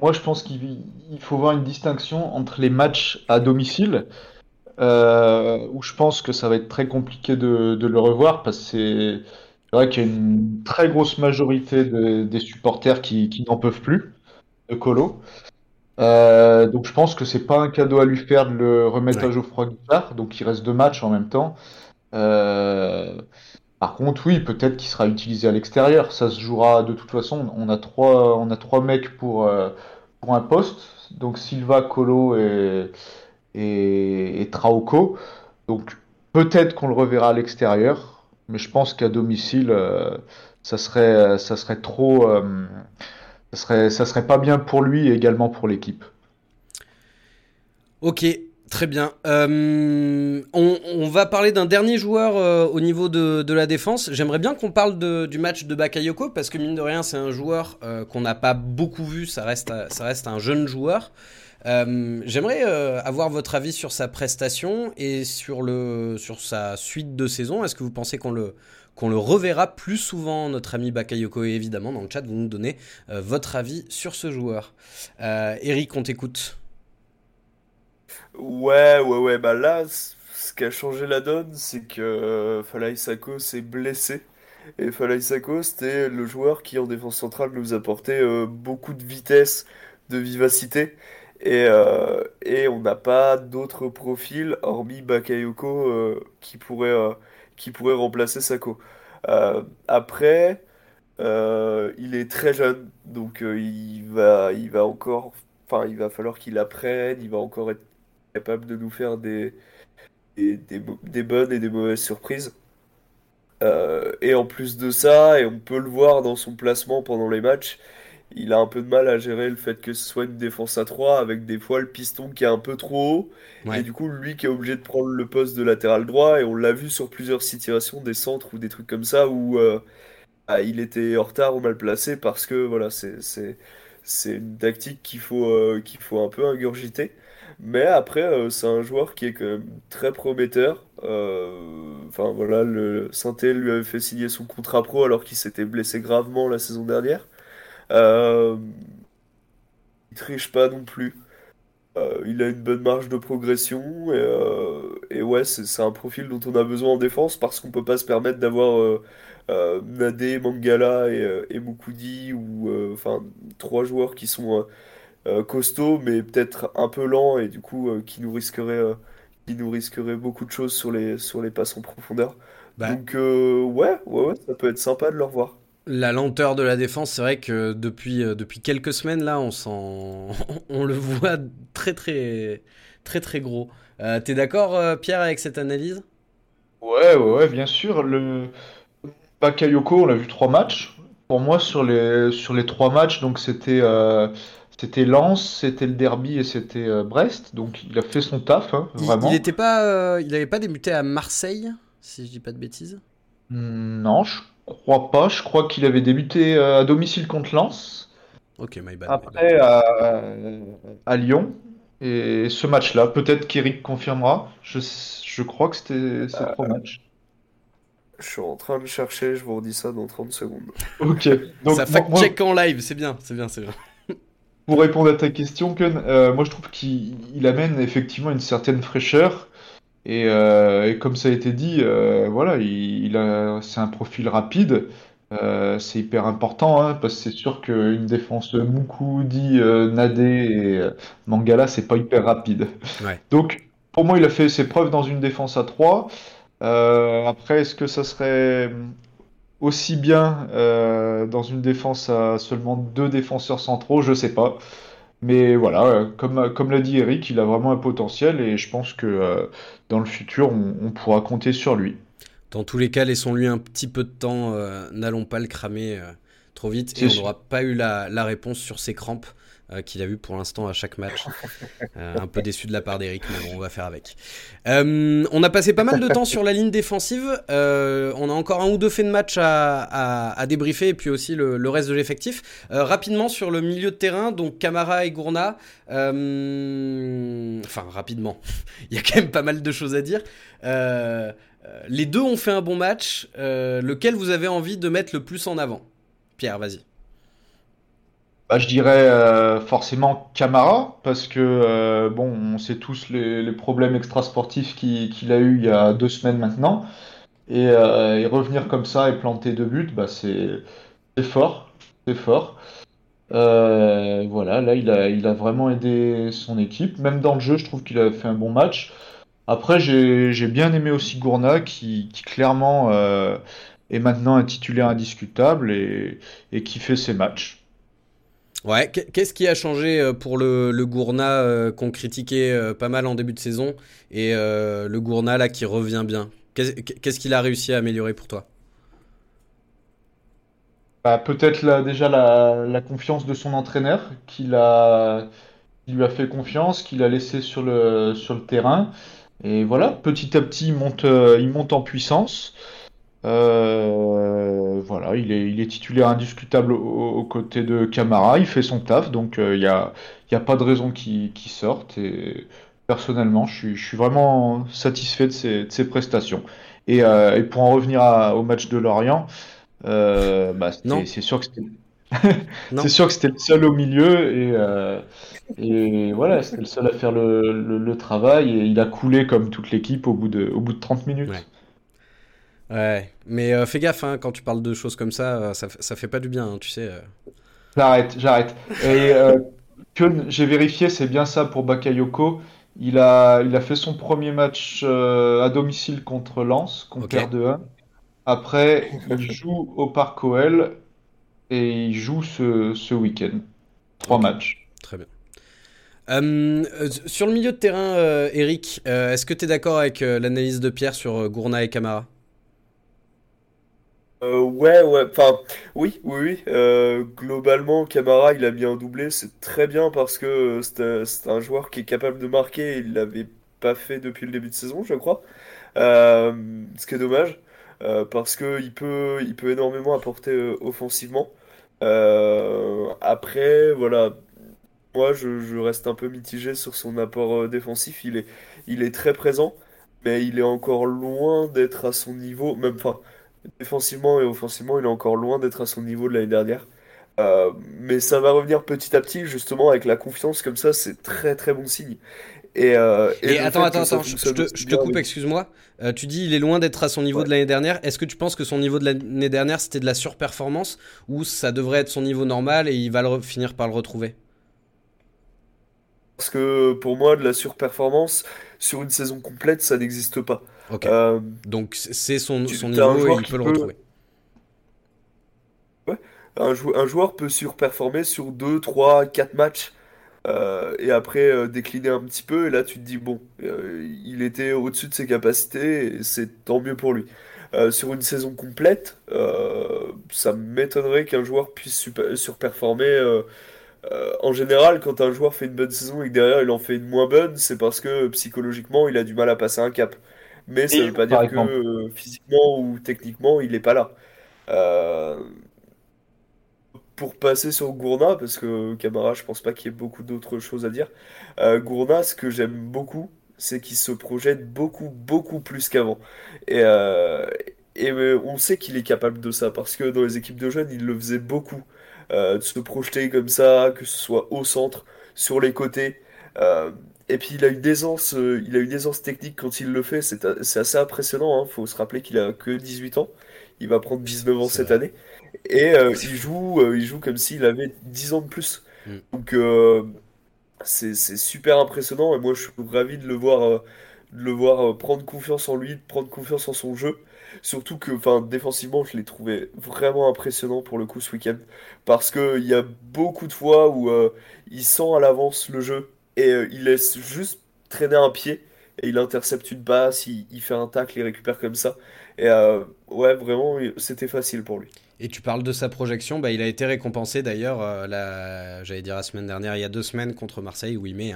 moi je pense qu'il faut voir une distinction entre les matchs à domicile euh, où je pense que ça va être très compliqué de, de le revoir parce que c'est vrai qu'il y a une très grosse majorité de, des supporters qui, qui n'en peuvent plus de Colo. Euh, donc je pense que c'est pas un cadeau à lui faire de le remettre Ouais. à Geoffroy Guichard, donc il reste deux matchs en même temps. Euh, par contre, oui, peut-être qu'il sera utilisé à l'extérieur. Ça se jouera de toute façon. On a trois, on a trois mecs pour, pour un poste. Donc Silva, Colo et, et, et Trauco. Donc peut-être qu'on le reverra à l'extérieur, mais je pense qu'à domicile, euh, ça serait, ça serait trop, euh, ça serait, ça serait pas bien pour lui et également pour l'équipe. Ok, très bien. Euh, on, va parler d'un dernier joueur au niveau de, de la défense. J'aimerais bien qu'on parle du match de Bakayoko parce que mine de rien, c'est un joueur qu'on n'a pas beaucoup vu. Ça reste, ça reste un jeune joueur. Euh, J'aimerais euh, avoir votre avis sur sa prestation et sur, le, sur sa suite de saison. Est-ce que vous pensez qu'on le, qu'on le reverra plus souvent, notre ami Bakayoko? Et évidemment, dans le chat, vous nous donnez euh, votre avis sur ce joueur. Eric, on t'écoute. Ouais, ouais, ouais, bah là, ce qui a changé la donne, c'est que Falaï Sako s'est blessé. Et Falaï Sako, c'était le joueur qui, en défense centrale, nous apportait beaucoup de vitesse, de vivacité. Et, euh, et on n'a pas d'autres profils, hormis Bakayoko, euh, qui pourrait, euh, qui pourrait remplacer Sako. Après, il est très jeune, donc il va, il va encore, enfin, il va falloir qu'il apprenne, il va encore être capable de nous faire des, des, bonnes et des mauvaises surprises. Et en plus de ça, et on peut le voir dans son placement pendant les matchs, il a un peu de mal à gérer le fait que ce soit une défense à 3 avec des fois le piston qui est un peu trop haut. Ouais. Et du coup, lui qui est obligé de prendre le poste de latéral droit, et on l'a vu sur plusieurs situations, des centres ou des trucs comme ça, où euh, ah, il était en retard ou mal placé parce que voilà, c'est, une tactique qu'il faut, euh, qu'il faut un peu ingurgiter. Mais après, euh, c'est un joueur qui est quand même très prometteur. Enfin voilà, le Saint-Étienne lui avait fait signer son contrat pro alors qu'il s'était blessé gravement la saison dernière. Euh, il triche pas non plus. Euh, il a une bonne marge de progression et, euh, et ouais, c'est un profil dont on a besoin en défense parce qu'on peut pas se permettre d'avoir euh, euh, Nadé, Mangala et, et Moukoudi ou enfin trois joueurs qui sont costauds mais peut-être un peu lents et du coup qui nous risqueraient qui nous beaucoup de choses sur les sur les passes en profondeur. Bah, Donc ouais, ouais, ouais, ça peut être sympa de le revoir. La lenteur de la défense, c'est vrai que depuis, euh, depuis quelques semaines là, on s'en, [laughs] on le voit très très très très gros. Euh, T'es d'accord, euh, Pierre, avec cette analyse? Ouais, ouais, ouais, bien sûr. Le Bakayoko, on a vu trois matchs. Pour moi, sur les, sur les trois matchs, donc c'était c'était Lens, c'était le derby et c'était Brest. Donc il a fait son taf, hein, Il, vraiment. il était pas, euh, il avait pas débuté à Marseille, si je dis pas de bêtises? Hmm, Non, je crois pas. Je crois qu'il avait débuté euh, à domicile contre Lens, Ok, my bad. my bad. après à, à Lyon. Et ce match-là, peut-être qu'Eric confirmera. Je, je crois que c'était ces trois matchs. Je suis en train de chercher, je vous redis ça dans 30 secondes. Ok. [laughs] Donc Ça moi- fact-check en live, c'est bien, c'est bien, c'est bien. Pour répondre à ta question, Ken, euh, moi je trouve qu'il il amène effectivement une certaine fraîcheur. Et, euh, et comme ça a été dit, euh, voilà, il, il a, c'est un profil rapide. Euh, c'est hyper important hein, parce que c'est sûr qu'une défense Moukoudi, Nadé et Mangala, c'est pas hyper rapide. Ouais. Donc pour moi, il a fait ses preuves dans une défense à 3. Euh, après, est-ce que ça serait aussi bien dans une défense à seulement deux défenseurs centraux, je sais pas. Mais voilà, comme, comme l'a dit Eric, il a vraiment un potentiel et je pense que euh, dans le futur, on, on pourra compter sur lui. Dans tous les cas, laissons-lui un petit peu de temps. N'allons pas le cramer trop vite. Et on n'aura pas eu la, la, réponse sur ses crampes. Euh, qu'il a vu pour l'instant à chaque match. [laughs] Euh, un peu déçu de la part d'Eric, mais bon, on va faire avec. Euh, on a passé pas mal de temps sur la ligne défensive. on a encore un ou deux faits de match à, à, débriefer et puis aussi le, reste de l'effectif. rapidement sur le milieu de terrain, donc Camara et Gourna. enfin, rapidement. [laughs] Il y a quand même pas mal de choses à dire. les deux ont fait un bon match. lequel vous avez envie de mettre le plus en avant? Pierre, vas-y. Bah, je dirais euh, forcément Camara, parce que euh, bon, on sait tous les, problèmes extrasportifs qu'il a eu il y a deux semaines maintenant. Euh, et, revenir comme ça et planter deux buts, bah, c'est fort. C'est fort. voilà, là, il a, vraiment aidé son équipe. Même dans le jeu, je trouve qu'il a fait un bon match. Après, j'ai bien aimé aussi Gourna, qui, clairement est maintenant un titulaire indiscutable et qui fait ses matchs. Ouais, qu'est-ce qui a changé euh, pour le, Gourna euh, qu'on critiquait euh, pas mal en début de saison et le Gourna qui revient bien? Qu'est-ce qu'il a réussi à améliorer pour toi? Bah, Peut-être déjà la, confiance de son entraîneur qui, lui a fait confiance, qu'il a laissé sur le, terrain. Et voilà, petit à petit, il monte en puissance. Euh, voilà, il est, il est titulaire indiscutable aux, côtés de Camara, il fait son taf, donc il euh, n'y a, y a pas de raison qu'il sorte. Et personnellement, je suis, je suis vraiment satisfait de ses, de ses prestations. Et, euh, et, pour en revenir au match de Lorient, bah, c'est sûr que c'était. [laughs] c'est sûr que c'était le seul au milieu et, et voilà, c'était le seul à faire le, le, travail et il a coulé comme toute l'équipe au, bout de, au bout de 30 minutes. Ouais, mais euh, fais gaffe, hein, quand tu parles de choses comme ça, euh, ça, ça fait pas du bien, hein, tu sais. Euh. J'arrête, j'arrête. Et que j'ai vérifié, c'est bien ça pour Bakayoko. Il a, il a fait son premier match à domicile contre Lens, contre okay. 2-1. Après, il joue au Parc OL et il joue ce, ce week-end. Trois matchs. Très bien. sur le milieu de terrain, Eric, est-ce que tu es d'accord avec l'analyse de Pierre sur Gourna et Camara? Euh, ouais, ouais, enfin, oui, oui, oui. Euh, globalement, Camara, il a bien doublé, c'est très bien parce que c'est un joueur qui est capable de marquer. Il l'avait pas fait depuis le début de saison, je crois. Euh, ce qui est dommage parce que il peut, il peut énormément apporter offensivement. après, voilà, moi, je, je reste un peu mitigé sur son apport défensif. Il est, il est très présent, mais il est encore loin d'être à son niveau. Même, enfin défensivement et offensivement, il est encore loin d'être à son niveau de l'année dernière. Euh, mais ça va revenir petit à petit, justement, avec la confiance comme ça, c'est très très bon signe. Et, euh, attends, attends, attends, je, te, coupe, excuse-moi. Euh, tu dis il est loin d'être à son niveau de l'année dernière. Est-ce que tu penses que son niveau de l'année dernière c'était de la surperformance ou ça devrait être son niveau normal et il va le finir par le retrouver? Parce que pour moi, de la surperformance sur une saison complète, ça n'existe pas. Euh, Donc c'est son, son niveau et il peut le retrouver. Ouais. Un, un, joueur peut surperformer sur 2, 3, 4 matchs euh, et après euh, décliner un petit peu. Et là, tu te dis, bon, il était au-dessus de ses capacités et c'est tant mieux pour lui. sur une saison complète, ça m'étonnerait qu'un joueur puisse surperformer. en général, quand un joueur fait une bonne saison et que derrière il en fait une moins bonne, c'est parce que psychologiquement il a du mal à passer un cap mais ça ne veut pas dire que euh, physiquement ou techniquement il n'est pas là. Euh, pour passer sur Gourna, parce que Camara, je pense pas qu'il y ait beaucoup d'autres choses à dire. Euh, Gourna, ce que j'aime beaucoup, c'est qu'il se projette beaucoup, beaucoup plus qu'avant. Et, et on sait qu'il est capable de ça, parce que dans les équipes de jeunes, il le faisait beaucoup. de se projeter comme ça, que ce soit au centre, sur les côtés. Et puis il a une aisance, euh, il a une aisance technique quand il le fait, c'est assez impressionnant. Il hein. faut se rappeler qu'il a que 18 ans, il va prendre 19 ans cette année, et euh, il joue, euh, il joue comme s'il avait 10 ans de plus. Mm. Donc c'est super impressionnant et moi je suis ravi de le voir, de le voir prendre confiance en lui, de prendre confiance en son jeu. Surtout que, enfin, défensivement, je l'ai trouvé vraiment impressionnant pour le coup ce week-end. Parce qu'il y a beaucoup de fois où il sent à l'avance le jeu et euh, il laisse juste traîner un pied et il intercepte une passe, il, il fait un tacle, il récupère comme ça. Et ouais, vraiment, c'était facile pour lui. Et tu parles de sa projection, bah, il a été récompensé d'ailleurs, euh, j'allais dire la semaine dernière, il y a deux semaines contre Marseille, où il met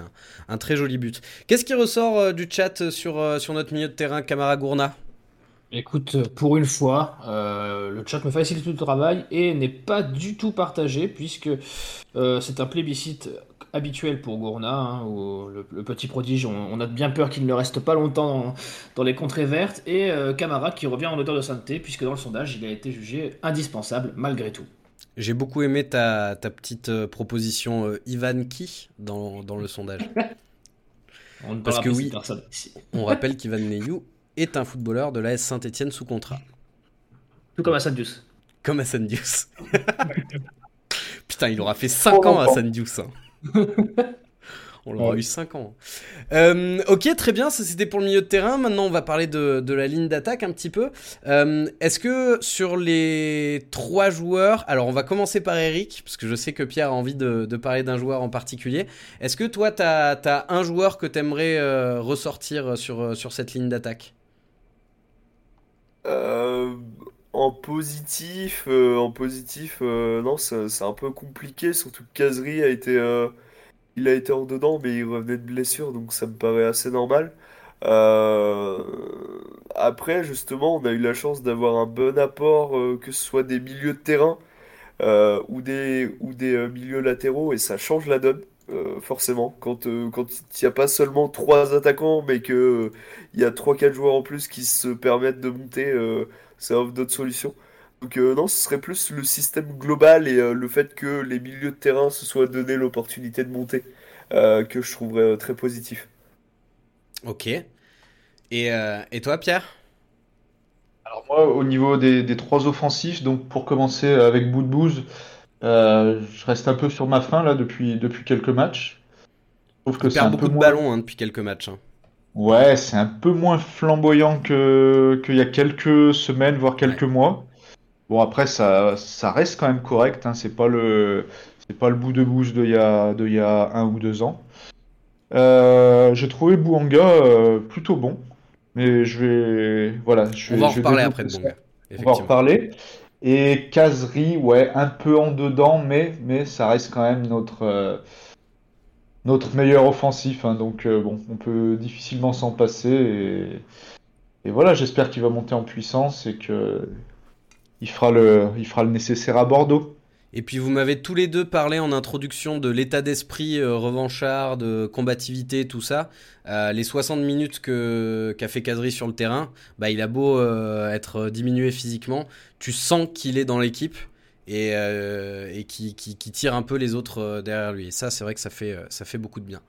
un, très joli but. Qu'est-ce qui ressort euh, du chat sur, euh, sur notre milieu de terrain, Camara Gourna? Écoute, pour une fois, le chat me facilite le travail et n'est pas du tout partagé, puisque c'est un plébiscite habituel pour Gourna, hein, le, petit prodige, on, a bien peur qu'il ne reste pas longtemps dans, les contrées vertes, et euh, Camara qui revient en odeur de sainteté, puisque dans le sondage, il a été jugé indispensable malgré tout. J'ai beaucoup aimé ta, petite euh, proposition euh, Ivan Ki dans, le sondage. [laughs] on Parce que oui, on rappelle qu'Ivan Neyou est un footballeur de l'AS Saint-Etienne sous contrat. Tout comme Hassan Dius. Comme Hassan Dius. [laughs] Putain, il aura fait 5 ans Hassan Dius. Hein. [laughs] On l'aura eu 5 ans. Euh, ok, très bien, ça c'était pour le milieu de terrain. Maintenant, on va parler de, la ligne d'attaque un petit peu. Euh, est-ce que sur les trois joueurs, alors on va commencer par Eric, parce que je sais que Pierre a envie de, parler d'un joueur en particulier. Est-ce que toi, tu as, un joueur que tu aimerais euh, ressortir sur, sur cette ligne d'attaque? En positif, en positif, non, c'est un peu compliqué. Surtout que Kazri a été, il a été en dedans, mais il revenait de blessure, donc ça me paraît assez normal. Euh, après, justement, on a eu la chance d'avoir un bon apport, euh, que ce soit des milieux de terrain euh, ou des, ou des milieux latéraux, et ça change la donne, forcément. Quand il n'y a pas seulement trois attaquants, mais qu'il il y a trois quatre joueurs en plus qui se permettent de monter, ça offre d'autres solutions. Donc euh, non, ce serait plus le système global et euh, le fait que les milieux de terrain se soient donné l'opportunité de monter euh, que je trouverais très positif. Ok. Et, et toi, Pierre? Alors moi, au niveau des, trois offensifs, donc pour commencer avec Boudbouz, je reste un peu sur ma fin là depuis, depuis quelques matchs. Sauf que c'est un beaucoup peu de ballons hein, depuis quelques matchs. Hein. Ouais, c'est un peu moins flamboyant qu'il y a quelques semaines, voire quelques mois. Bon, après, ça, ça reste quand même correct. Hein. C'est pas le, c'est pas le bout de bouche d'il y a, de il y a un ou deux ans. Euh, j'ai trouvé Bouanga euh, plutôt bon, mais je vais, voilà, je vais, On va en reparler après de Bouanga. On va en reparler. Et Kazri, ouais, un peu en dedans, mais, mais ça reste quand même notre, euh, notre meilleur offensif. Hein. donc bon, on peut difficilement s'en passer. Et, voilà, j'espère qu'il va monter en puissance et que il fera le, fera le nécessaire à Bordeaux. Et puis vous m'avez tous les deux parlé en introduction de l'état d'esprit euh, revanchard, de combativité, tout ça. Euh, les 60 minutes qu'a fait Kazri sur le terrain, bah, il a beau euh, être diminué physiquement, tu sens qu'il est dans l'équipe et, et qui, tire un peu les autres derrière lui. Et ça, c'est vrai que ça fait, fait beaucoup de bien.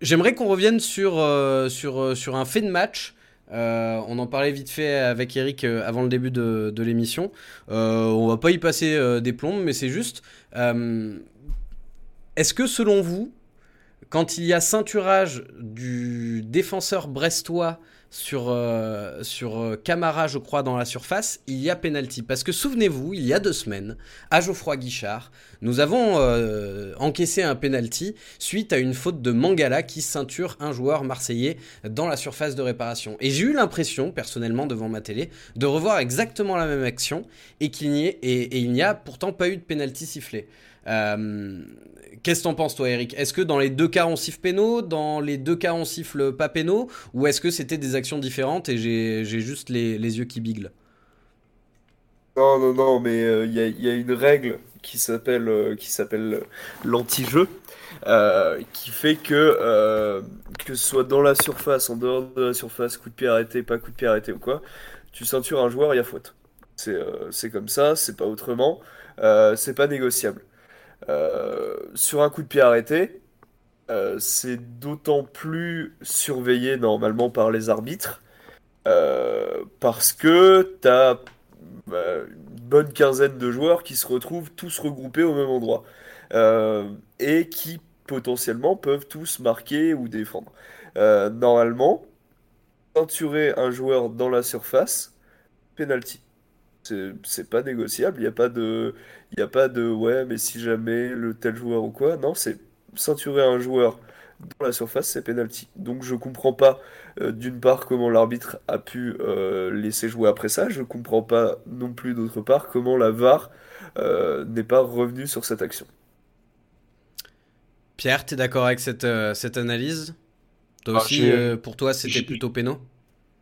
J'aimerais qu'on revienne sur, un fait de match. Euh, on en parlait vite fait avec Eric euh, avant le début de, l'émission. Euh, on va pas y passer des plombes, mais c'est juste. Est-ce que selon vous, quand il y a ceinturage du défenseur brestois sur, euh, euh, Camara, je crois, dans la surface, il y a penalty. Parce que souvenez-vous, il y a deux semaines, à Geoffroy Guichard, nous avons euh, encaissé un penalty suite à une faute de Mangala qui ceinture un joueur marseillais dans la surface de réparation. Et j'ai eu l'impression, personnellement, devant ma télé, de revoir exactement la même action et qu'il n'y n'y a pourtant pas eu de penalty sifflé. Qu'est-ce que t'en penses, toi, Eric? Est-ce que dans les deux cas on siffle pénaux, dans les deux cas on siffle pas pénaux, ou est-ce que c'était des actions différentes et j'ai juste les, yeux qui biglent? Non, non, non, mais euh, il y, a, une règle qui s'appelle euh, l'anti-jeu, euh, qui fait que que ce soit dans la surface, en dehors de la surface, coup de pied arrêté, pas coup de pied arrêté ou quoi, tu ceintures un joueur, il y a faute. C'est comme ça, c'est pas autrement, c'est pas négociable. Euh, sur un coup de pied arrêté, euh, c'est d'autant plus surveillé normalement par les arbitres euh, parce que tu as bah, une bonne quinzaine de joueurs qui se retrouvent tous regroupés au même endroit et qui potentiellement peuvent tous marquer ou défendre. normalement, ceinturer un joueur dans la surface, penalty c'est pas négociable. Il n'y a pas de, il a pas de ouais, mais si jamais le tel joueur ou quoi. Non, c'est ceinturer un joueur dans la surface, c'est penalty. Donc je comprends pas euh, d'une part comment l'arbitre a pu euh, laisser jouer après ça, je comprends pas non plus d'autre part comment la VAR euh, n'est pas revenue sur cette action. Pierre, tu es d'accord avec cette, cette analyse? Toi Ah, aussi, euh, pour toi, c'était plutôt péno?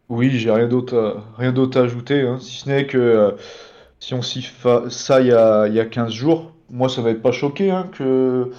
Oui, j'ai rien d'autre à, rien d'autre à ajouter, hein, si ce n'est que euh, si on siffle ça il y a, y a 15 jours, moi ça va être pas choqué hein, que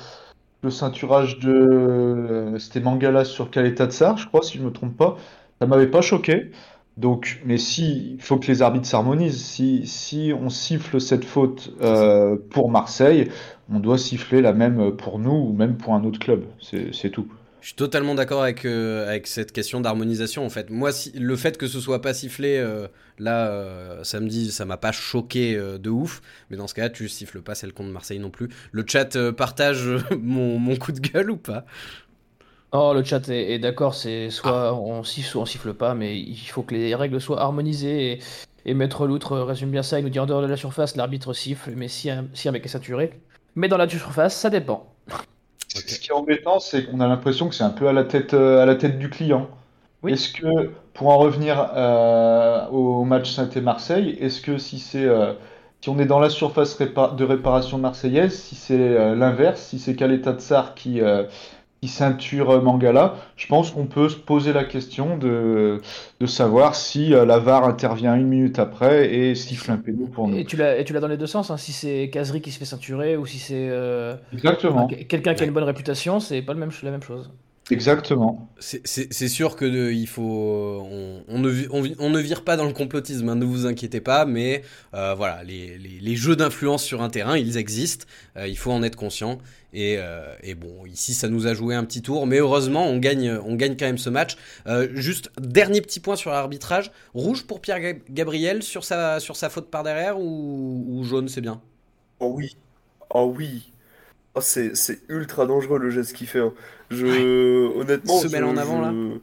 le ceinturage de euh, c'était Mangala sur Kaleta Tsar, je crois, si je me trompe pas, ça m'avait pas choqué. Donc, mais si il faut que les arbitres s'harmonisent, si, si on siffle cette faute euh, pour Marseille, on doit siffler la même pour nous ou même pour un autre club. C'est tout. Je suis totalement d'accord avec, euh, avec cette question d'harmonisation en fait. Moi, le fait que ce soit pas sifflé euh, là euh, samedi, ça m'a pas choqué euh, de ouf. Mais dans ce cas-là, tu siffles pas celle contre Marseille non plus. Le chat euh, partage [laughs] mon, mon coup de gueule ou pas? Oh, le chat est, est d'accord, c'est soit on siffle, soit on siffle pas, mais il faut que les règles soient harmonisées. Et, et Maître Loutre résume bien ça, il nous dit en dehors de la surface, l'arbitre siffle, mais si un, si un mec est saturé. Mais dans la surface, ça dépend. Ce qui est embêtant, c'est qu'on a l'impression que c'est un peu à la tête, euh, à la tête du client. Oui. Est-ce que, pour en revenir euh, au match Saint-Marseille, est-ce que si c'est, euh, si on est dans la surface répa- de réparation marseillaise, si c'est euh, l'inverse, si c'est Kaleta Tsar qui, euh, qui ceinture euh, Mangala, je pense qu'on peut se poser la question de, de savoir si euh, la VAR intervient une minute après et siffle un péno pour nous. Et tu l'as et tu l'as dans les deux sens, hein, si c'est Kazri qui se fait ceinturer ou si c'est euh, quelqu'un qui a une bonne réputation, c'est pas le même, la même chose. Exactement. C'est- sûr que de- il faut, on, on ne, vi- on, vi- on ne vire pas dans le complotisme, hein, ne vous inquiétez pas, mais euh, voilà, les, les- les jeux d'influence sur un terrain, ils existent, euh, il faut en être conscient. Et, euh, et bon, ici, ça nous a joué un petit tour, mais heureusement, on gagne, on gagne quand même ce match. Euh, juste dernier petit point sur l'arbitrage, rouge pour Pierre Gab- Gabriel sur sa, sur sa faute par derrière ou, ou jaune, c'est bien? Oh oui, oh oui. Oh, c'est, c'est ultra dangereux le geste qu'il fait. hein. Je, honnêtement, Semelle je- en avant, là je-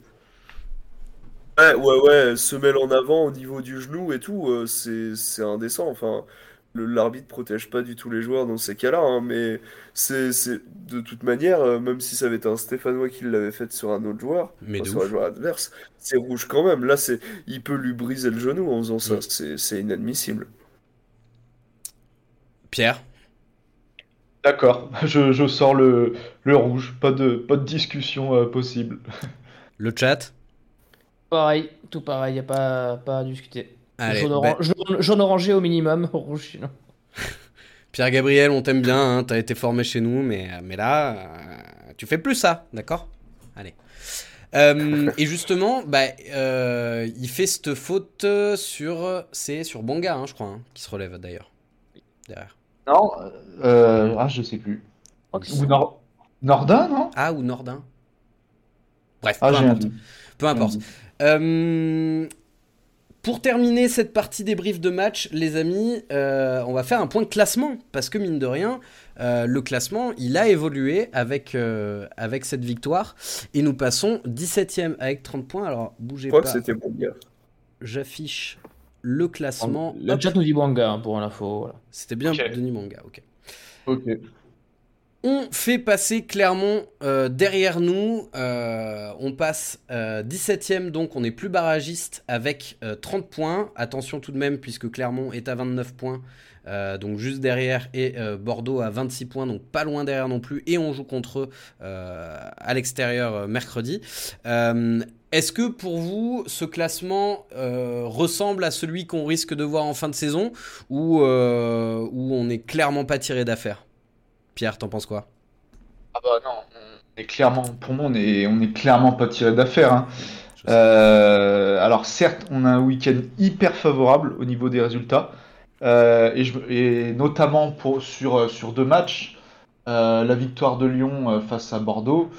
Ouais, ouais, ouais, semelle en avant au niveau du genou et tout, euh, c'est, c'est indécent. Enfin, le, l'arbitre protège pas du tout les joueurs dans ces cas-là, hein, mais c'est, c'est de toute manière, euh, même si ça avait été un Stéphanois qui l'avait fait sur un autre joueur, Mais enfin, de sur un ouf. joueur adverse, c'est rouge quand même. Là, c'est, il peut lui briser le genou en faisant ça. C'est, c'est inadmissible. Pierre, D'accord, [laughs] je, je sors le, le rouge, pas de, pas de discussion euh, possible. [laughs] le chat. Pareil, tout pareil, y a pas, pas à discuter. Allez, jaune, ben, oran- jaune- jaune orangé au minimum, [laughs] rouge sinon. Pierre Gabriel, on t'aime bien, hein, t'as été formé chez nous, mais, mais là, euh, tu fais plus ça, d'accord? Allez. Euh, et justement, bah, euh, il fait cette faute sur, c'est sur Bonga, hein, je crois, hein, qui se relève d'ailleurs. Derrière. Non, euh, ah, je sais plus. Ou Nor- Nordin, non? Ah, ou Nordin. Bref, Ah, peu importe. Peu importe. Euh, pour terminer cette partie débrief de match, les amis, euh, on va faire un point de classement. Parce que mine de rien, euh, le classement, il a évolué avec, euh, avec cette victoire. Et nous passons 17ème avec 30 points. Alors, bougez Je crois pas, que c'était bon, gars. j'affiche le classement. Le Hop, chat nous dit Bouanga hein, pour l'info. Voilà. C'était bien Ok. Denis Manga, ok. Ok. On fait passer Clermont euh, derrière nous. Euh, on passe euh, 17ème, donc on est plus barragiste avec euh, 30 points. Attention tout de même, puisque Clermont est à 29 points, euh, donc juste derrière, et euh, Bordeaux à 26 points, donc pas loin derrière non plus. Et on joue contre eux euh, à l'extérieur euh, mercredi. Est-ce que pour vous, ce classement euh, ressemble à celui qu'on risque de voir en fin de saison, ou euh, où on n'est clairement pas tiré d'affaire? Pierre, t'en penses quoi? Ah bah non, on est clairement, pour moi, on est, on est clairement pas tiré d'affaire. hein. Euh, alors certes, on a un week-end hyper favorable au niveau des résultats, et, je- et notamment pour, sur, sur deux matchs, la victoire de Lyon face à Bordeaux,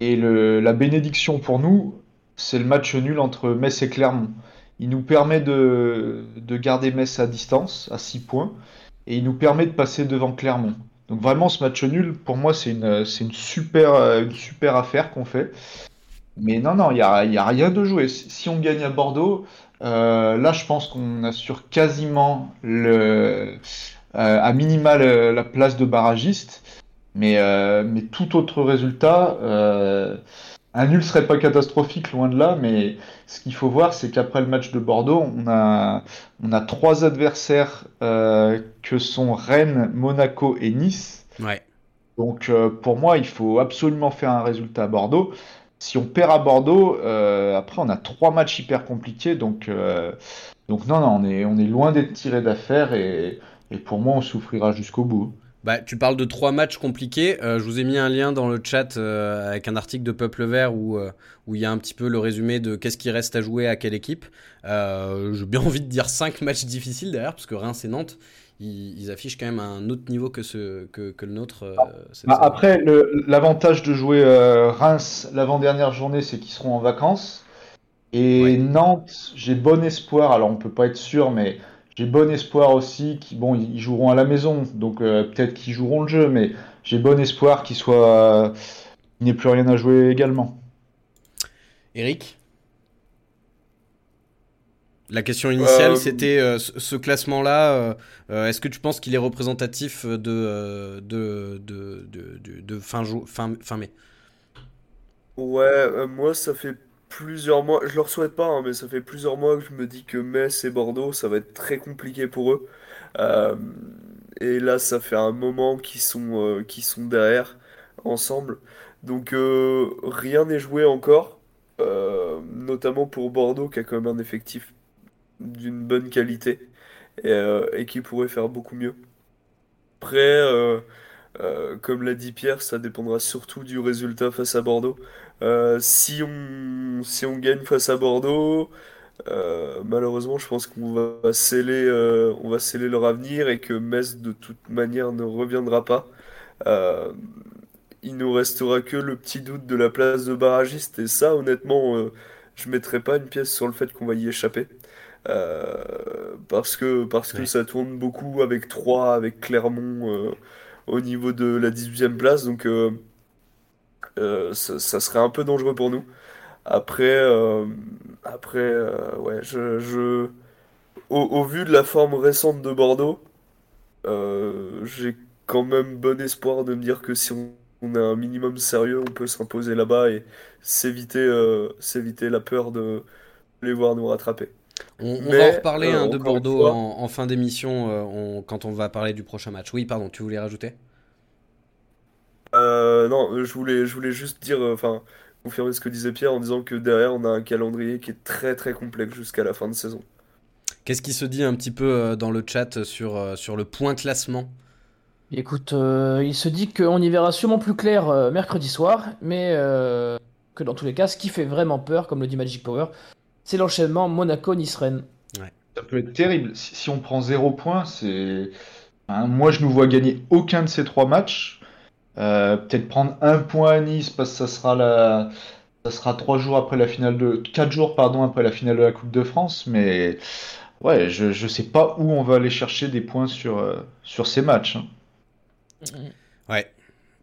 et le, la bénédiction pour nous, c'est le match nul entre Metz et Clermont. Il nous permet de, de garder Metz à distance, à 6 points, et il nous permet de passer devant Clermont. Donc vraiment, ce match nul, pour moi, c'est une, une super, euh, une super affaire qu'on fait. Mais non, non, il n'y a, a rien de joué. Si on gagne à Bordeaux, euh, là, je pense qu'on assure quasiment le, euh, à minima le- la place de barragiste. Mais, mais tout autre résultat, un nul serait pas catastrophique, loin de là, mais ce qu'il faut voir, c'est qu'après le match de Bordeaux, on a, on a trois adversaires que sont Rennes, Monaco et Nice. Ouais. Donc pour moi, il faut absolument faire un résultat à Bordeaux si on perd à Bordeaux, euh, après on a trois matchs hyper compliqués, donc, euh, donc non, non, on est, on est loin d'être tiré d'affaire et, et, pour moi on souffrira jusqu'au bout. Bah, tu parles de trois matchs compliqués. Euh, je vous ai mis un lien dans le chat avec un article de Peuple Vert où, où il y a un petit peu le résumé de qu'est-ce qui reste à jouer à quelle équipe. J'ai bien [laughs] envie de dire cinq matchs difficiles derrière, parce que Reims et Nantes, ils, affichent quand même un autre niveau que, ce, que, que le nôtre. Euh, bah, après, l'avantage de jouer euh, Reims l'avant-dernière journée, c'est qu'ils seront en vacances. Et Nantes, j'ai bon espoir, alors on peut pas être sûr, mais j'ai bon espoir aussi qu'ils bon, ils joueront à la maison, donc euh, peut-être qu'ils joueront le jeu, mais j'ai bon espoir qu'ils soient. Il n'y ait plus rien à jouer également. Eric? La question initiale, euh, c'était euh, ce classement-là. Euh, est-ce que tu penses qu'il est représentatif de, de, de, de, fin, fin, fin mai? Ouais, moi, ça fait plusieurs mois. Je leur souhaite pas, hein, mais ça fait plusieurs mois que je me dis que Metz et Bordeaux, ça va être très compliqué pour eux. et là, ça fait un moment qu'ils sont, sont derrière ensemble. Donc, rien n'est joué encore. notamment pour Bordeaux qui a quand même un effectif d'une bonne qualité euh, et, qui pourrait faire beaucoup mieux. Après, euh, euh, comme l'a dit Pierre, ça dépendra surtout du résultat face à Bordeaux. si on, si on gagne face à Bordeaux, malheureusement, je pense qu'on va sceller, on va sceller leur avenir et que Metz, de toute manière, ne reviendra pas. il nous restera que le petit doute de la place de barragiste. Et ça, honnêtement, je mettrai pas une pièce sur le fait qu'on va y échapper. Euh, parce que, parce que ça tourne beaucoup avec 3, avec Clermont euh, au niveau de la 18e place. Donc euh, ça, serait un peu dangereux pour nous. Après, après ouais, je, je... Au, vu de la forme récente de Bordeaux, j'ai quand même bon espoir de me dire que si on, on a un minimum sérieux, on peut s'imposer là-bas et s'éviter s'éviter la peur de les voir nous rattraper. On, va en reparler euh, hein, de Bordeaux en, fin d'émission euh, quand on va parler du prochain match. Oui, pardon, tu voulais rajouter? Euh, Non, je voulais, je voulais juste dire, enfin, confirmer ce que disait Pierre en disant que derrière on a un calendrier qui est très très complexe jusqu'à la fin de saison. Qu'est-ce qui se dit un petit peu dans le chat sur, sur le point classement? Écoute, il se dit qu'on y verra sûrement plus clair mercredi soir, mais que dans tous les cas, ce qui fait vraiment peur, comme le dit Magic Power, c'est l'enchaînement Monaco-Nice-Rennes. Ça peut être terrible. Si, on prend zéro point, c'est. moi, je ne vois gagner aucun de ces trois matchs. Euh, peut-être prendre un point à Nice parce que ça sera la. Ça sera trois jours après la finale de. Quatre jours, pardon, après la finale de la Coupe de France. Mais. Ouais, je ne sais pas où on va aller chercher des points sur, euh, sur ces matchs. Hein. Ouais.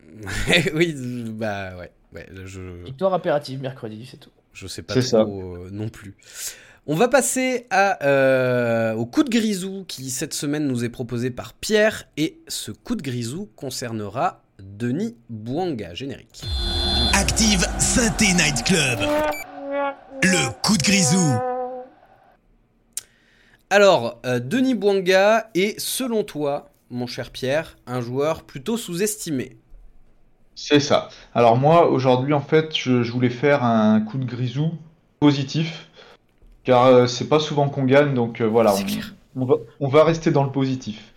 [laughs] oui, bah ouais. ouais je... Victoire impérative mercredi, c'est tout. Je sais pas trop euh, non plus. On va passer à, euh, au coup de grisou qui cette semaine nous est proposé par Pierre et ce coup de grisou concernera Denis Bouanga, générique. Active Synthé Night Club. Le coup de grisou. Alors, euh, Denis Bouanga est, selon toi, mon cher Pierre, un joueur plutôt sous-estimé? C'est ça. Alors moi, aujourd'hui, en fait, je, voulais faire un coup de grisou positif, car euh, c'est pas souvent qu'on gagne, donc euh, voilà, on, va, rester dans le positif.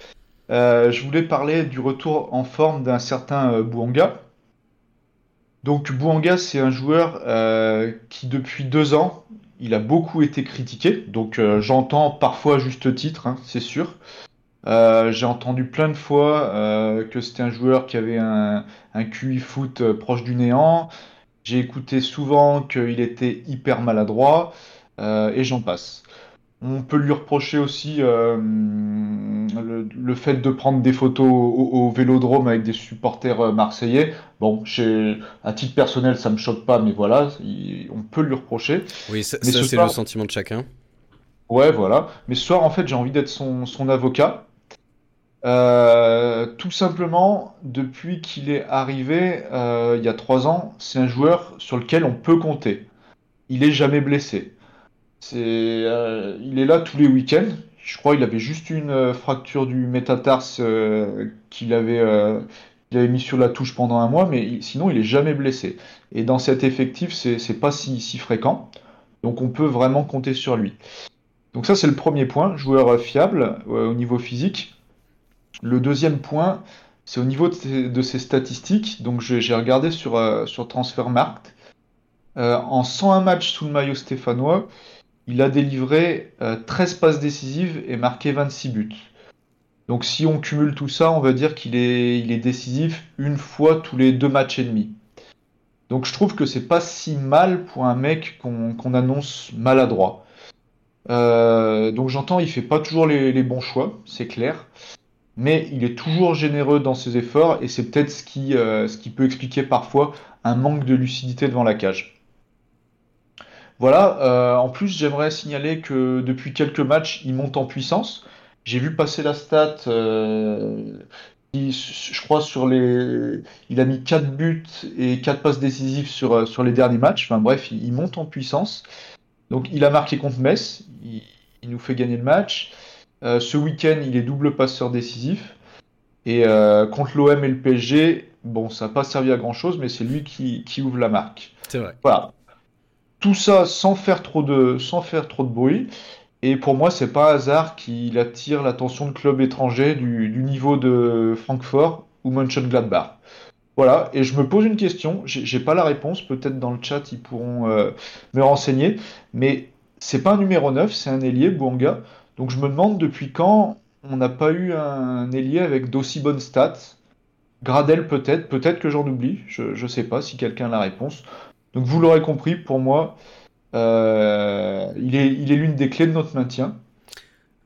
Euh, je voulais parler du retour en forme d'un certain Bouanga. Donc Bouanga, c'est un joueur qui depuis deux ans, il a beaucoup été critiqué, donc j'entends parfois à juste titre, hein, c'est sûr. Euh, j'ai entendu plein de fois euh, que c'était un joueur qui avait un, un QI foot euh, proche du néant. J'ai écouté souvent qu'il était hyper maladroit et j'en passe. On peut lui reprocher aussi le, fait de prendre des photos au, vélodrome avec des supporters marseillais. Bon, à titre personnel, ça me choque pas, mais voilà, on peut lui reprocher. Oui, ça, c'est le sentiment de chacun. Ouais, voilà. Mais ce soir, en fait, j'ai envie d'être son, son avocat Euh, tout simplement, depuis qu'il est arrivé euh, il y a trois ans, c'est un joueur sur lequel on peut compter. Il est jamais blessé. Euh, il est là tous les week-ends. Je crois qu'il avait juste une fracture du métatarse qu'il avait, mis sur la touche pendant un mois, mais sinon il est jamais blessé. Et dans cet effectif, c'est, pas si, si fréquent. Donc on peut vraiment compter sur lui. Donc ça c'est le premier point, joueur fiable au niveau physique. Le deuxième point, c'est au niveau de ses, statistiques. Donc j'ai regardé sur, euh, sur Transfermarkt. Euh, en 101 matchs sous le maillot stéphanois, il a délivré 13 euh, passes décisives et marqué 26 buts. Donc si on cumule tout ça, on va dire qu'il est, décisif une fois tous les deux matchs et demi. Donc je trouve que c'est pas si mal pour un mec qu'on annonce maladroit. donc j'entends, il fait pas toujours les bons choix, c'est clair mais il est toujours généreux dans ses efforts et c'est peut-être ce qui, euh, ce qui peut expliquer parfois un manque de lucidité devant la cage. Voilà, euh, en plus j'aimerais signaler que depuis quelques matchs il monte en puissance. J'ai vu passer la stat, euh, je crois sur les... Il a mis 4 buts et 4 passes décisives sur, sur les derniers matchs. Enfin bref, il, monte en puissance. Donc il a marqué contre Metz, il nous fait gagner le match. Euh, ce week-end, il est double passeur décisif. Et euh, contre l'OM et le PSG, bon, ça n'a pas servi à grand-chose, mais c'est lui qui, ouvre la marque. C'est vrai. Voilà. Tout ça sans faire trop de, sans faire trop de bruit. Et pour moi, c'est pas hasard qu'il attire l'attention de clubs étrangers du, niveau de Francfort ou Mönchengladbach. Voilà, et je me pose une question, j'ai pas la réponse, peut-être dans le chat ils pourront euh, me renseigner, mais c'est pas un numéro 9, c'est un ailier, Bouanga. Donc je me demande depuis quand on n'a pas eu un ailier avec d'aussi bonnes stats. Gradel peut-être, peut-être que j'en oublie, je ne sais pas si quelqu'un a la réponse. Donc vous l'aurez compris, pour moi, euh, il est l'une des clés de notre maintien.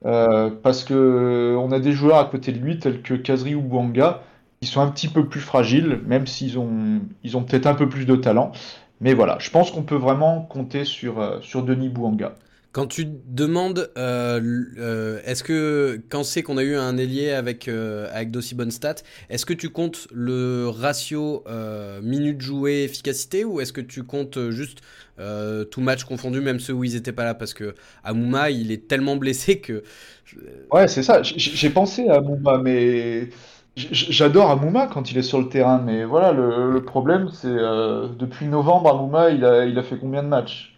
Euh, parce que on a des joueurs à côté de lui, tels que Kazri ou Bouanga, qui sont un petit peu plus fragiles, même s'ils ont, peut-être un peu plus de talent. Mais voilà, je pense qu'on peut vraiment compter sur, euh, sur Denis Bouanga. Quand tu demandes, euh, euh, est-ce que quand c'est qu'on a eu un ailier avec euh, avec d'aussi bonnes stats, est-ce que tu comptes le ratio minutes jouées efficacité ou est-ce que tu comptes juste tout match confondu, même ceux où ils étaient pas là? Parce que Amouma il est tellement blessé que. Ouais, c'est ça. J'ai pensé à Amouma, mais J'adore Amouma quand il est sur le terrain, mais voilà, le, problème, c'est depuis novembre, Amouma, il a, il a fait combien de matchs?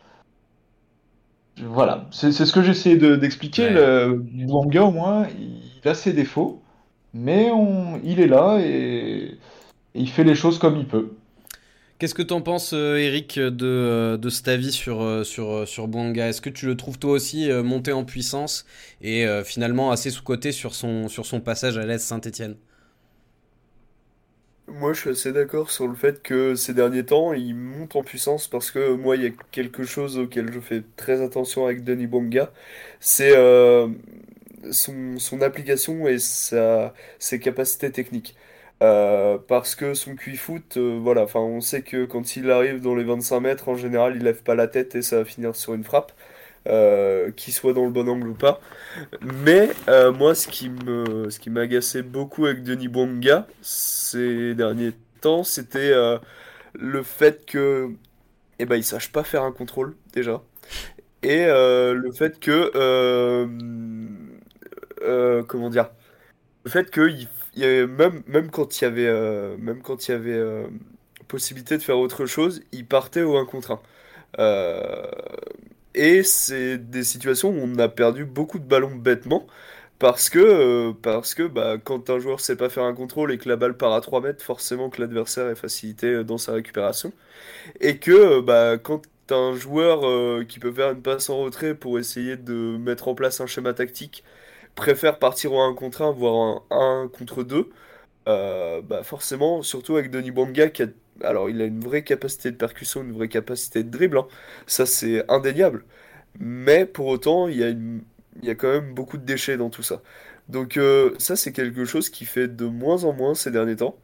Voilà, c'est ce que j'essaie d'expliquer. Le Bouanga, au moins, il a ses défauts, mais on, il est là et, il fait les choses comme il peut. Qu'est-ce que tu en penses, euh, Eric, de, euh, de cet avis sur, euh, sur, sur Bouanga? Est-ce que tu le trouves toi aussi monté en puissance et finalement assez sous-côté sur son, sur son passage à l'Est Saint-Etienne moi, je suis assez d'accord sur le fait que ces derniers temps, il monte en puissance parce que moi, il y a quelque chose auquel je fais très attention avec Denis Bonga, c'est euh, son, application et sa, ses capacités techniques. Euh, parce que son QI foot, euh, voilà, on sait que quand il arrive dans les 25 mètres, en général, il lève pas la tête et ça va finir sur une frappe. Euh, qu'il soit dans le bon angle ou pas. Mais euh, moi, ce qui me, ce qui m'agaçait beaucoup avec Denis Bonga ces derniers temps, c'était euh, le fait que, eh ben, il sache pas faire un contrôle déjà, et le fait que, comment dire, le fait que il, même, même quand il y avait, même quand il y avait possibilité de faire autre chose, il partait au 1 contre 1. Et c'est des situations où on a perdu beaucoup de ballons bêtement. Parce que, euh, parce que bah, quand un joueur sait pas faire un contrôle et que la balle part à 3 mètres, forcément que l'adversaire est facilité euh, dans sa récupération. Et que euh, bah, quand un joueur qui peut faire une passe en retrait pour essayer de mettre en place un schéma tactique préfère partir en 1 contre 1, voire un 1 contre 2, bah forcément, surtout avec Denis Banga qui a alors, il a une vraie capacité de percussion, une vraie capacité de dribble, hein. ça c'est indéniable. Mais pour autant, il y, a quand même beaucoup de déchets dans tout ça. Donc euh, ça c'est quelque chose qui fait de moins en moins ces derniers temps,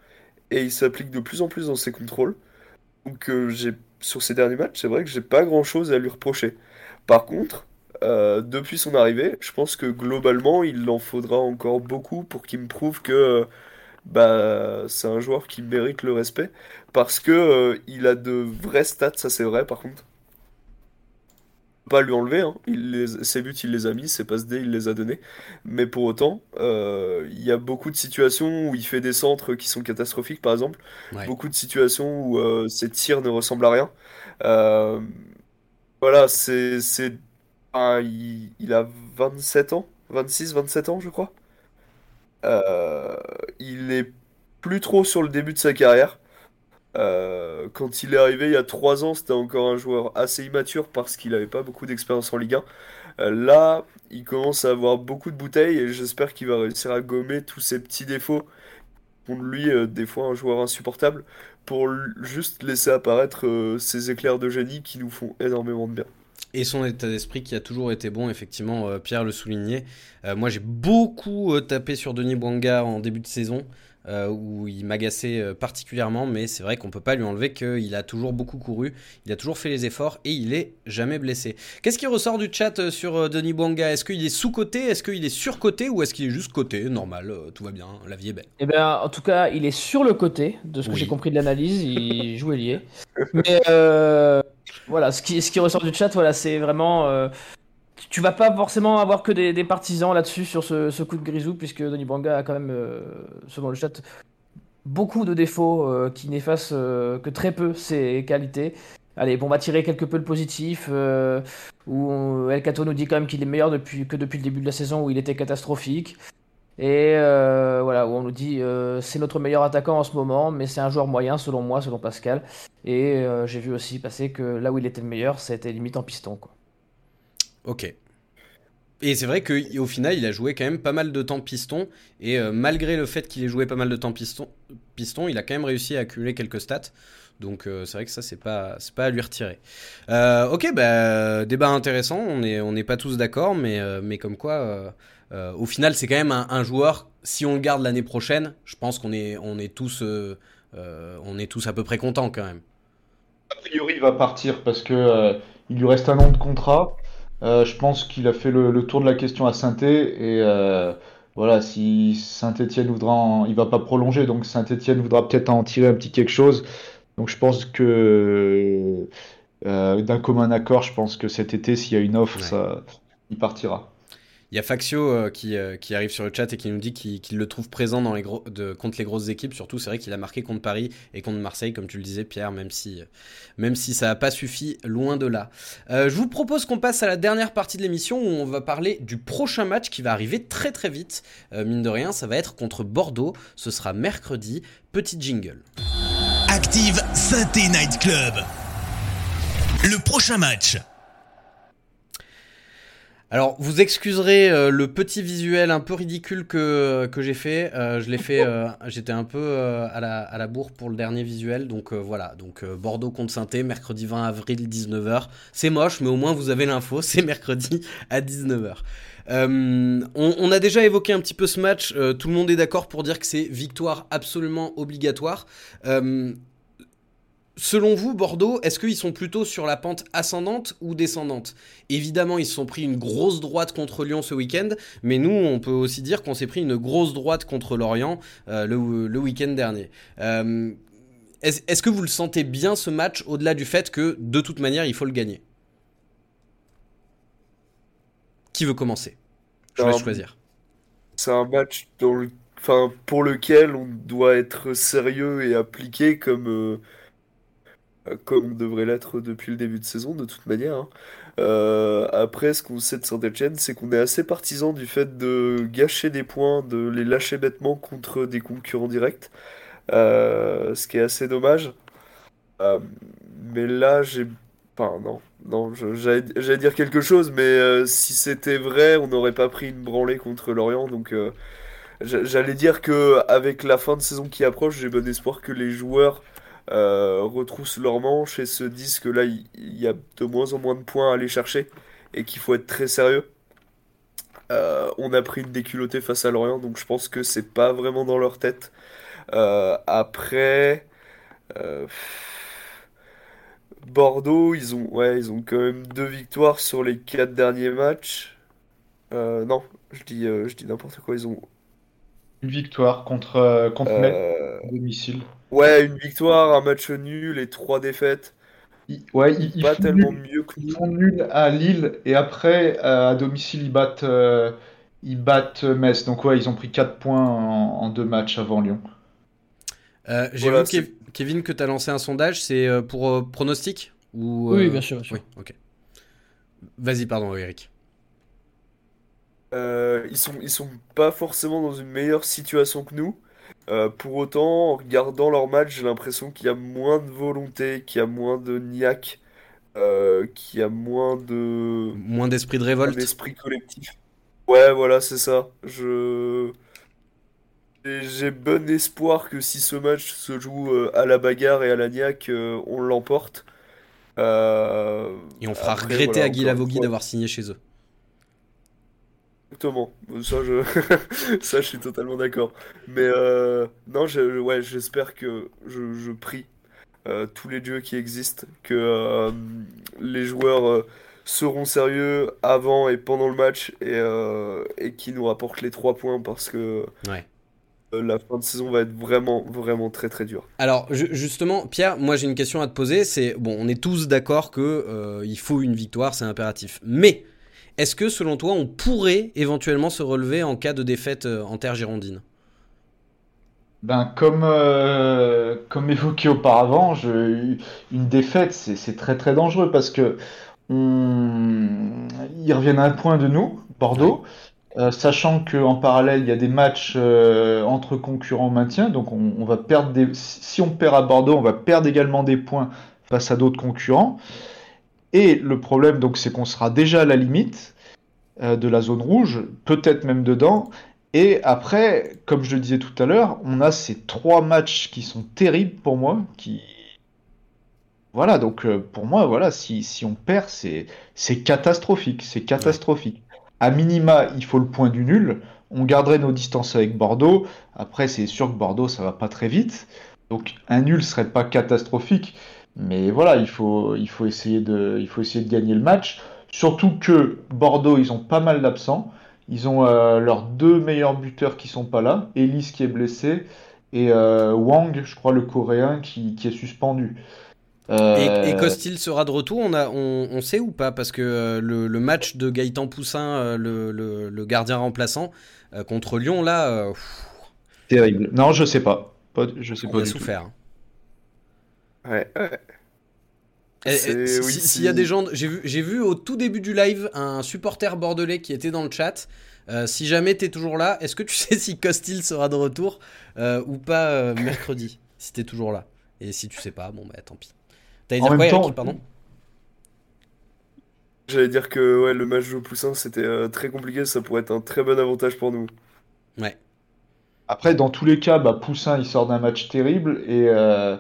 et il s'applique de plus en plus dans ses contrôles. Donc euh, sur ces derniers matchs, c'est vrai que j'ai pas grand chose à lui reprocher. Par contre, euh, depuis son arrivée. Je pense que globalement, il en faudra encore beaucoup pour qu'il me prouve que bah, c'est un joueur qui mérite le respect. Parce que euh, il a de vrais stats, ça c'est vrai par contre. Pas lui enlever, hein. Il les, ses buts il les a mis, ses passes D il les a donnés. Mais pour autant, euh, il y a beaucoup de situations où il fait des centres qui sont catastrophiques par exemple. Ouais. Beaucoup de situations où euh, ses tirs ne ressemblent à rien. Voilà, c'est, c'est, ah, il, il a 27 ans, 26, 27 ans, je crois. Euh, il est plus trop sur le début de sa carrière. Euh, quand il est arrivé il y a 3 ans, c'était encore un joueur assez immature parce qu'il n'avait pas beaucoup d'expérience en Ligue 1. Euh, là, il commence à avoir beaucoup de bouteilles et j'espère qu'il va réussir à gommer tous ses petits défauts de lui euh, des fois un joueur insupportable pour juste laisser apparaître ces éclairs de génie qui nous font énormément de bien. Et son état d'esprit qui a toujours été bon, effectivement, euh, Pierre le soulignait. Euh, moi, j'ai beaucoup euh, tapé sur Denis Bouanga en début de saison, où il m'agaçait particulièrement, mais c'est vrai qu'on peut pas lui enlever qu'il a toujours beaucoup couru, il a toujours fait les efforts et il est jamais blessé. Qu'est-ce qui ressort du chat sur Denis Bouanga? Est-ce qu'il est sous-coté? Est-ce qu'il est sur-coté? Ou est-ce qu'il est juste coté Normal, tout va bien, la vie est belle? Eh bien, en tout cas, il est sur le côté, de ce que Oui. j'ai compris de l'analyse, il [laughs] joue ailier. [laughs] Mais voilà, ce qui, ressort du chat, voilà, c'est vraiment. euh, tu vas pas forcément avoir que des, partisans là-dessus sur ce, coup de grisou, puisque Denis Banga a quand même, euh, selon le chat, beaucoup de défauts euh, qui n'effacent que très peu ses qualités. Allez, bon, on va tirer quelque peu le positif, où El Cato nous dit quand même qu'il est meilleur que depuis le début de la saison où il était catastrophique. Et euh, voilà, où on nous dit euh, c'est notre meilleur attaquant en ce moment, mais c'est un joueur moyen selon moi, selon Pascal. Et euh, j'ai vu aussi passer que là où il était le meilleur, c'était limite en piston. Quoi. Ok. Et c'est vrai qu'au final, il a joué quand même pas mal de temps piston. Et malgré le fait qu'il ait joué pas mal de temps piston, piston, il a quand même réussi à accumuler quelques stats. Donc c'est vrai que ça, c'est pas, pas à lui retirer. Ok, bah, débat intéressant. On n'est on n'est pas tous d'accord, mais, mais comme quoi, euh, au final, c'est quand même un, un joueur. Si on le garde l'année prochaine, je pense qu'on est, on est, tous, euh, euh, on est tous à peu près contents quand même. A priori, il va partir parce que il lui reste un an de contrat. Je pense qu'il a fait le, le tour de la question à Saint-Étienne et voilà, si Saint-Étienne voudra, en- il va pas prolonger, donc Saint-Étienne voudra peut-être en tirer un petit quelque chose. Donc je pense que euh, d'un commun accord, je pense que cet été, s'il y a une offre, Ouais. ça, il partira. Il y a Faxio euh, qui, euh, qui arrive sur le chat et qui nous dit qu'il le trouve présent contre les grosses équipes. Surtout, c'est vrai qu'il a marqué contre Paris et contre Marseille, comme tu le disais, Pierre, même si, si ça n'a pas suffi, loin de là. Euh, je vous propose qu'on passe à la dernière partie de l'émission où on va parler du prochain match qui va arriver très très vite. Euh, mine de rien, ça va être contre Bordeaux. Ce sera mercredi. Petit jingle. Active Synthé Night Club. Le prochain match. Alors, vous excuserez euh, le petit visuel un peu ridicule que, que j'ai fait. Euh, je l'ai fait, euh, [laughs] j'étais un peu euh, à, la, bourre pour le dernier visuel. Donc euh, voilà, donc euh, Bordeaux contre saint mercredi 20 avril 19h. C'est moche, mais au moins vous avez l'info, [laughs] c'est mercredi à 19h. Euh, on, a déjà évoqué un petit peu ce match. euh, tout le monde est d'accord pour dire que c'est victoire absolument obligatoire. Euh, Selon vous, Bordeaux, est-ce qu'ils sont plutôt sur la pente ascendante ou descendante? Évidemment, ils se sont pris une grosse droite contre Lyon ce week-end, mais nous, on peut aussi dire qu'on s'est pris une grosse droite contre Lorient euh, le, le week-end dernier. Euh, est-ce, est-ce que vous le sentez bien ce match, au-delà du fait que, de toute manière, il faut le gagner? Qui veut commencer? Je Alors, choisir. C'est un match dans le- enfin, pour lequel on doit être sérieux et appliqué comme, euh, comme on devrait l'être depuis le début de saison, de toute manière. hein. Euh, après, ce qu'on sait de Saint-Etienne, c'est qu'on est assez partisan du fait de gâcher des points, de les lâcher bêtement contre des concurrents directs, euh, ce qui est assez dommage. Euh, mais là, j'ai... Enfin, non, non, j'allais dire quelque chose, mais si c'était vrai, on n'aurait pas pris une branlée contre Lorient, donc... J'a- J'allais dire que avec la fin de saison qui approche, j'ai bon espoir que les joueurs euh, retroussent leurs manches et se disent que là, il y, a de moins en moins de points à aller chercher et qu'il faut être très sérieux. Euh, on a pris une déculottée face à Lorient, donc je pense que c'est pas vraiment dans leur tête. Euh, après, Bordeaux, ils ont, ouais, ils ont quand même deux victoires sur les quatre derniers matchs. Non, je dis, je dis n'importe quoi. Ils ont, Une victoire contre, euh, contre Metz euh, à domicile. ouais, une victoire, un match nul et trois défaites. Ils- ouais, ils, ils Pas font tellement nul, mieux que ils font nul à Lille et après euh, à domicile ils battent, euh, ils battent Metz. Donc ouais, ils ont pris 4 points en, en deux matchs avant Lyon. Euh, J'ai Voilà, vu, Kev- Kevin, que tu as lancé un sondage. C'est pour euh, pronostic ou, Oui, bien sûr, bien sûr. Oui, ok. Vas-y, pardon, Eric. Euh, ils sont, ils sont pas forcément dans une meilleure situation que nous. Euh, pour autant, en regardant leur match, j'ai l'impression qu'il y a moins de volonté, qu'il y a moins de niaque, euh, qu'il y a moins de Moins d'esprit de révolte. esprit collectif. Ouais, voilà, c'est ça. Je j'ai bon espoir que si ce match se joue à la bagarre et à la niaque, on l'emporte. Euh, Et on fera après, regretter voilà, à Guy Lavogui d'avoir signé chez eux. Exactement, ça je, [laughs] ça je suis totalement d'accord. Mais euh, non, je- ouais, j'espère que je, je prie euh, tous les dieux qui existent que euh, les joueurs euh, seront sérieux avant et pendant le match et, euh, et qui nous rapportent les trois points parce que Ouais. euh, la fin de saison va être vraiment, vraiment très très dure. Alors ju- justement, Pierre, moi j'ai une question à te poser. C'est bon, on est tous d'accord que euh, il faut une victoire, c'est impératif. Mais est-ce que selon toi, on pourrait éventuellement se relever en cas de défaite euh, en terre girondine? Ben, comme, euh, comme évoqué auparavant, je- une défaite, c'est très très dangereux parce que on- ils reviennent à un point de nous, Bordeaux, euh, sachant qu'en parallèle, il y a des matchs euh, entre concurrents au maintien, donc on, on va perdre des... Si on perd à Bordeaux, on va perdre également des points face à d'autres concurrents. Et le problème, donc, c'est qu'on sera déjà à la limite euh, de la zone rouge, peut-être même dedans. Et après, comme je le disais tout à l'heure, on a ces trois matchs qui sont terribles pour moi, qui... Voilà, donc euh, pour moi, voilà, si, si on perd, c'est c'est catastrophique, c'est catastrophique. À minima, il faut le point du nul. On garderait nos distances avec Bordeaux. Après, c'est sûr que Bordeaux, ça va pas très vite. Donc un nul serait pas catastrophique. Mais voilà, il faut, il faut essayer de, il faut essayer de gagner le match. Surtout que Bordeaux, ils ont pas mal d'absents. Ils ont euh, leurs deux meilleurs buteurs qui sont pas là. Ellis qui est blessé et euh, Wang, je crois le coréen, qui, qui est suspendu. Euh, Et, et Costil sera de retour, on, a, on, on sait ou pas Parce que euh, le, le match de Gaëtan Poussin, euh, le, le- le gardien remplaçant, euh, contre Lyon, là, euh, terrible. Non, je sais pas. Pas- je sais on pas a du tout. Ouais, ouais. Oui, si- c'est- S'il y a des gens, j'ai vu, j'ai vu au tout début du live un supporter bordelais qui était dans le chat. Euh, si jamais t'es toujours là, est-ce que tu [laughs] sais si Costil sera de retour euh, ou pas euh, [laughs] mercredi Si t'es toujours là? Et si tu sais pas, bon bah tant pis. T'allais dire quoi, temps- Eric Pardon? J'allais dire que ouais, le match de Poussin c'était euh, très compliqué, ça pourrait être un très bon avantage pour nous. Ouais. Après, dans tous les cas, bah, Poussin, il sort d'un match terrible. Et, euh,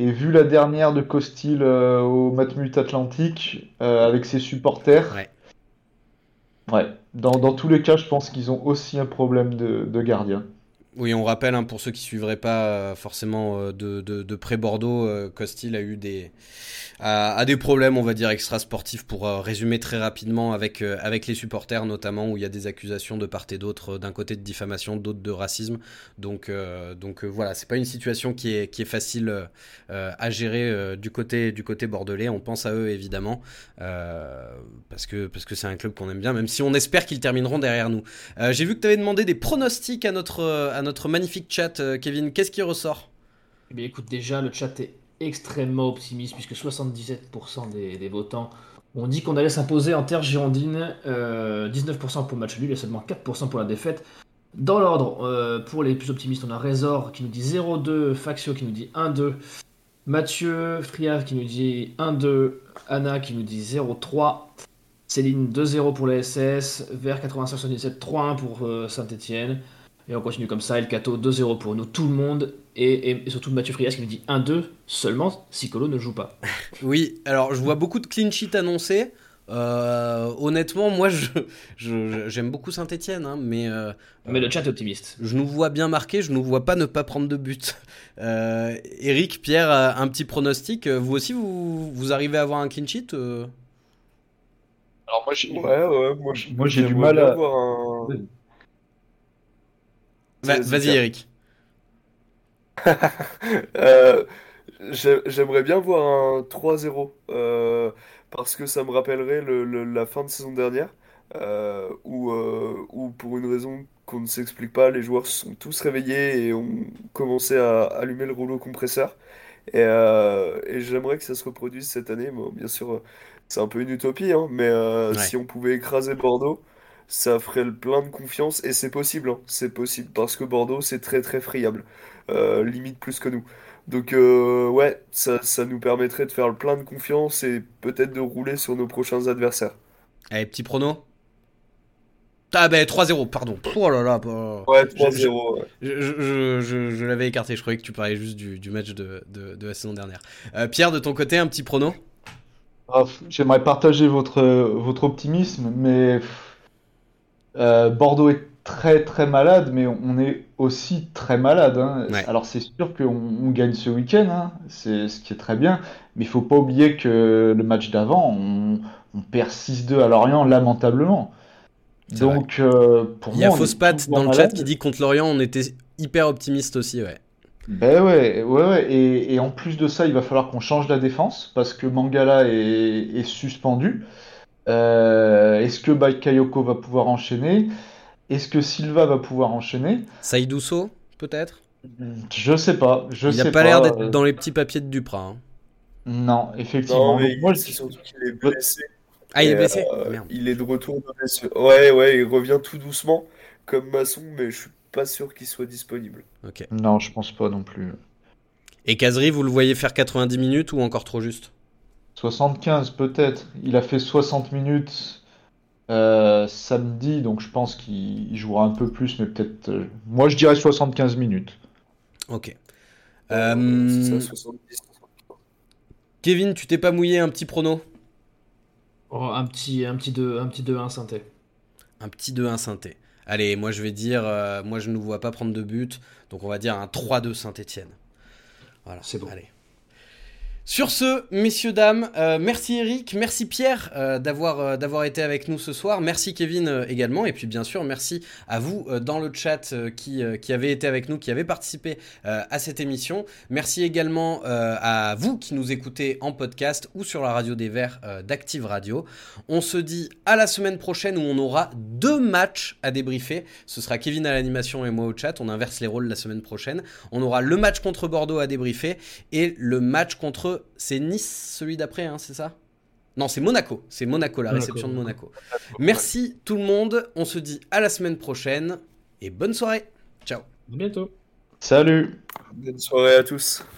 et vu la dernière de Costil euh, au Matmut Atlantique, euh, avec ses supporters, Ouais. ouais, dans, dans tous les cas, je pense qu'ils ont aussi un problème de, de gardien. Oui, on rappelle hein, pour ceux qui suivraient pas euh, forcément euh, de, de, de près Bordeaux, euh, Costil a eu des a, des problèmes, on va dire extra sportifs pour résumer très rapidement avec avec les supporters notamment où il y a des accusations de part et d'autre, d'un côté de diffamation, d'autre de racisme. Donc euh, donc voilà, c'est pas une situation qui est qui est facile à gérer du côté du côté bordelais. On pense à eux évidemment parce que parce que c'est un club qu'on aime bien, même si on espère qu'ils termineront derrière nous. J'ai vu que tu avais demandé des pronostics à notre, notre magnifique chat, euh, Kevin. Qu'est-ce qui ressort? Eh bien, écoute, déjà, le chat est extrêmement optimiste puisque 77% des, votants ont dit qu'on allait s'imposer en terre girondine, euh, 19% pour le match nul et seulement 4% pour la défaite. Dans l'ordre, euh, pour les plus optimistes, on a Razor qui nous dit 0-2, Faxio qui nous dit 1-2, Mathieu Friave qui nous dit 1-2, Anna qui nous dit 0-3, Céline 2-0 pour la SS, Vert 85-77, 3-1 pour Saint-Etienne. Et on continue comme ça, El Cato 2-0 pour nous, tout le monde, et, et- et surtout Mathieu Frias qui nous dit 1-2 seulement si Colo ne joue pas. [laughs] Oui, alors je vois beaucoup de clean sheet annoncés. Euh, honnêtement, moi, je, je- j'aime beaucoup Saint-Etienne, mais, euh, Mais le chat est optimiste. je nous vois bien marquer, je nous vois pas ne pas prendre de but. [laughs] Euh, Eric, Pierre, euh, un petit pronostic. Euh, Vous aussi, vous, vous arrivez à avoir un clean sheet euh? Alors moi, j'ai Ouais, ouais, moi, Moi, j'ai du mal à- voir un- Va- Vas-y. Eric. [laughs] Euh, j'ai- J'aimerais bien voir un 3-0 euh, parce que ça me rappellerait le- le- la fin de saison dernière euh, où, euh, où pour une raison qu'on ne s'explique pas, les joueurs se sont tous réveillés et ont commencé à allumer le rouleau compresseur. Et, euh, et j'aimerais que ça se reproduise cette année. Bon, bien sûr, euh, c'est un peu une utopie, hein, mais euh, Ouais. si on pouvait écraser Bordeaux, ça ferait le plein de confiance. Et c'est possible, hein, c'est possible parce que Bordeaux, c'est très très friable, euh, limite plus que nous. Donc euh, ouais, ça, ça nous permettrait de faire le plein de confiance et peut-être de rouler sur nos prochains adversaires. Allez, petit prono. Ah ben 3-0, pardon. Oh là là. bah, Ouais, je- 3-0. ouais. Je, je- je- je- je l'avais écarté, je croyais que tu parlais juste du, du match de, de- de la saison dernière. Euh, Pierre, de ton côté, un petit prono? Ah, J'aimerais partager votre, votre optimisme, mais pff, euh, Bordeaux est très très malade, mais on est aussi très malade. hein. Ouais. Alors c'est sûr qu'on on gagne ce week-end, hein, c'est ce qui est très bien, mais il faut pas oublier que le match d'avant, on, on perd 6-2 à Lorient lamentablement. Donc euh, pour Il y a moi, est Fausse Pat toujours dans le chat qui dit contre Lorient, on était hyper optimiste aussi, ouais. Ben ouais, ouais, ouais. Et, et en plus de ça, il va falloir qu'on change la défense parce que Mangala est, est suspendu. Euh, est-ce que Bakayoko va pouvoir enchaîner? Est-ce que Silva va pouvoir enchaîner? Saïdousso, peut-être? Je sais pas, je Il n'a pas l'air pas. d'être euh, dans les petits papiers de Duprat. hein. Non, effectivement. Non, mais moi, c'est surtout qu'il est blessé. Ah, il est Et, blessé? euh, Merde. il est de retour de blessure. Ouais, ouais, il revient tout doucement comme Masson, mais je suis pas sûr qu'il soit disponible. Ok. Non, je pense pas non plus. Et Kazri, vous le voyez faire 90 minutes ou encore trop juste? 75 peut-être. Il a fait 60 minutes euh, samedi, donc je pense qu'il il jouera un peu plus, mais peut-être. euh, Moi, je dirais 75 minutes. Ok. Euh, c'est ça, 70. Kevin, tu t'es pas mouillé un petit prono? Oh, un petit, un petit 2, un petit 2-1 synthé. Un petit 2-1 synthé. Allez, moi je vais dire, euh, moi je ne vois pas prendre de but, donc on va dire un 3-2 Saint-Etienne. Voilà, C'est bon. Allez. Sur ce, messieurs, dames, euh, merci Eric, merci Pierre euh, d'avoir euh, d'avoir été avec nous ce soir, merci Kevin également, et puis bien sûr merci à vous dans le chat qui, qui avez été avec nous, qui avez participé à cette émission. Merci également à vous qui nous écoutez en podcast ou sur la radio des Verts d'Active Radio. On se dit à la semaine prochaine où on aura deux matchs à débriefer. Ce sera Kevin à l'animation et moi au chat. On inverse les rôles la semaine prochaine. On aura le match contre Bordeaux à débriefer et le match contre. C'est Nice, celui d'après, hein, c'est ça? Non, c'est Monaco. C'est Monaco, la Monaco, réception de Monaco. Monaco. Merci tout le monde. On se dit à la semaine prochaine et bonne soirée. Ciao. À bientôt. Salut! Bonne soirée à tous.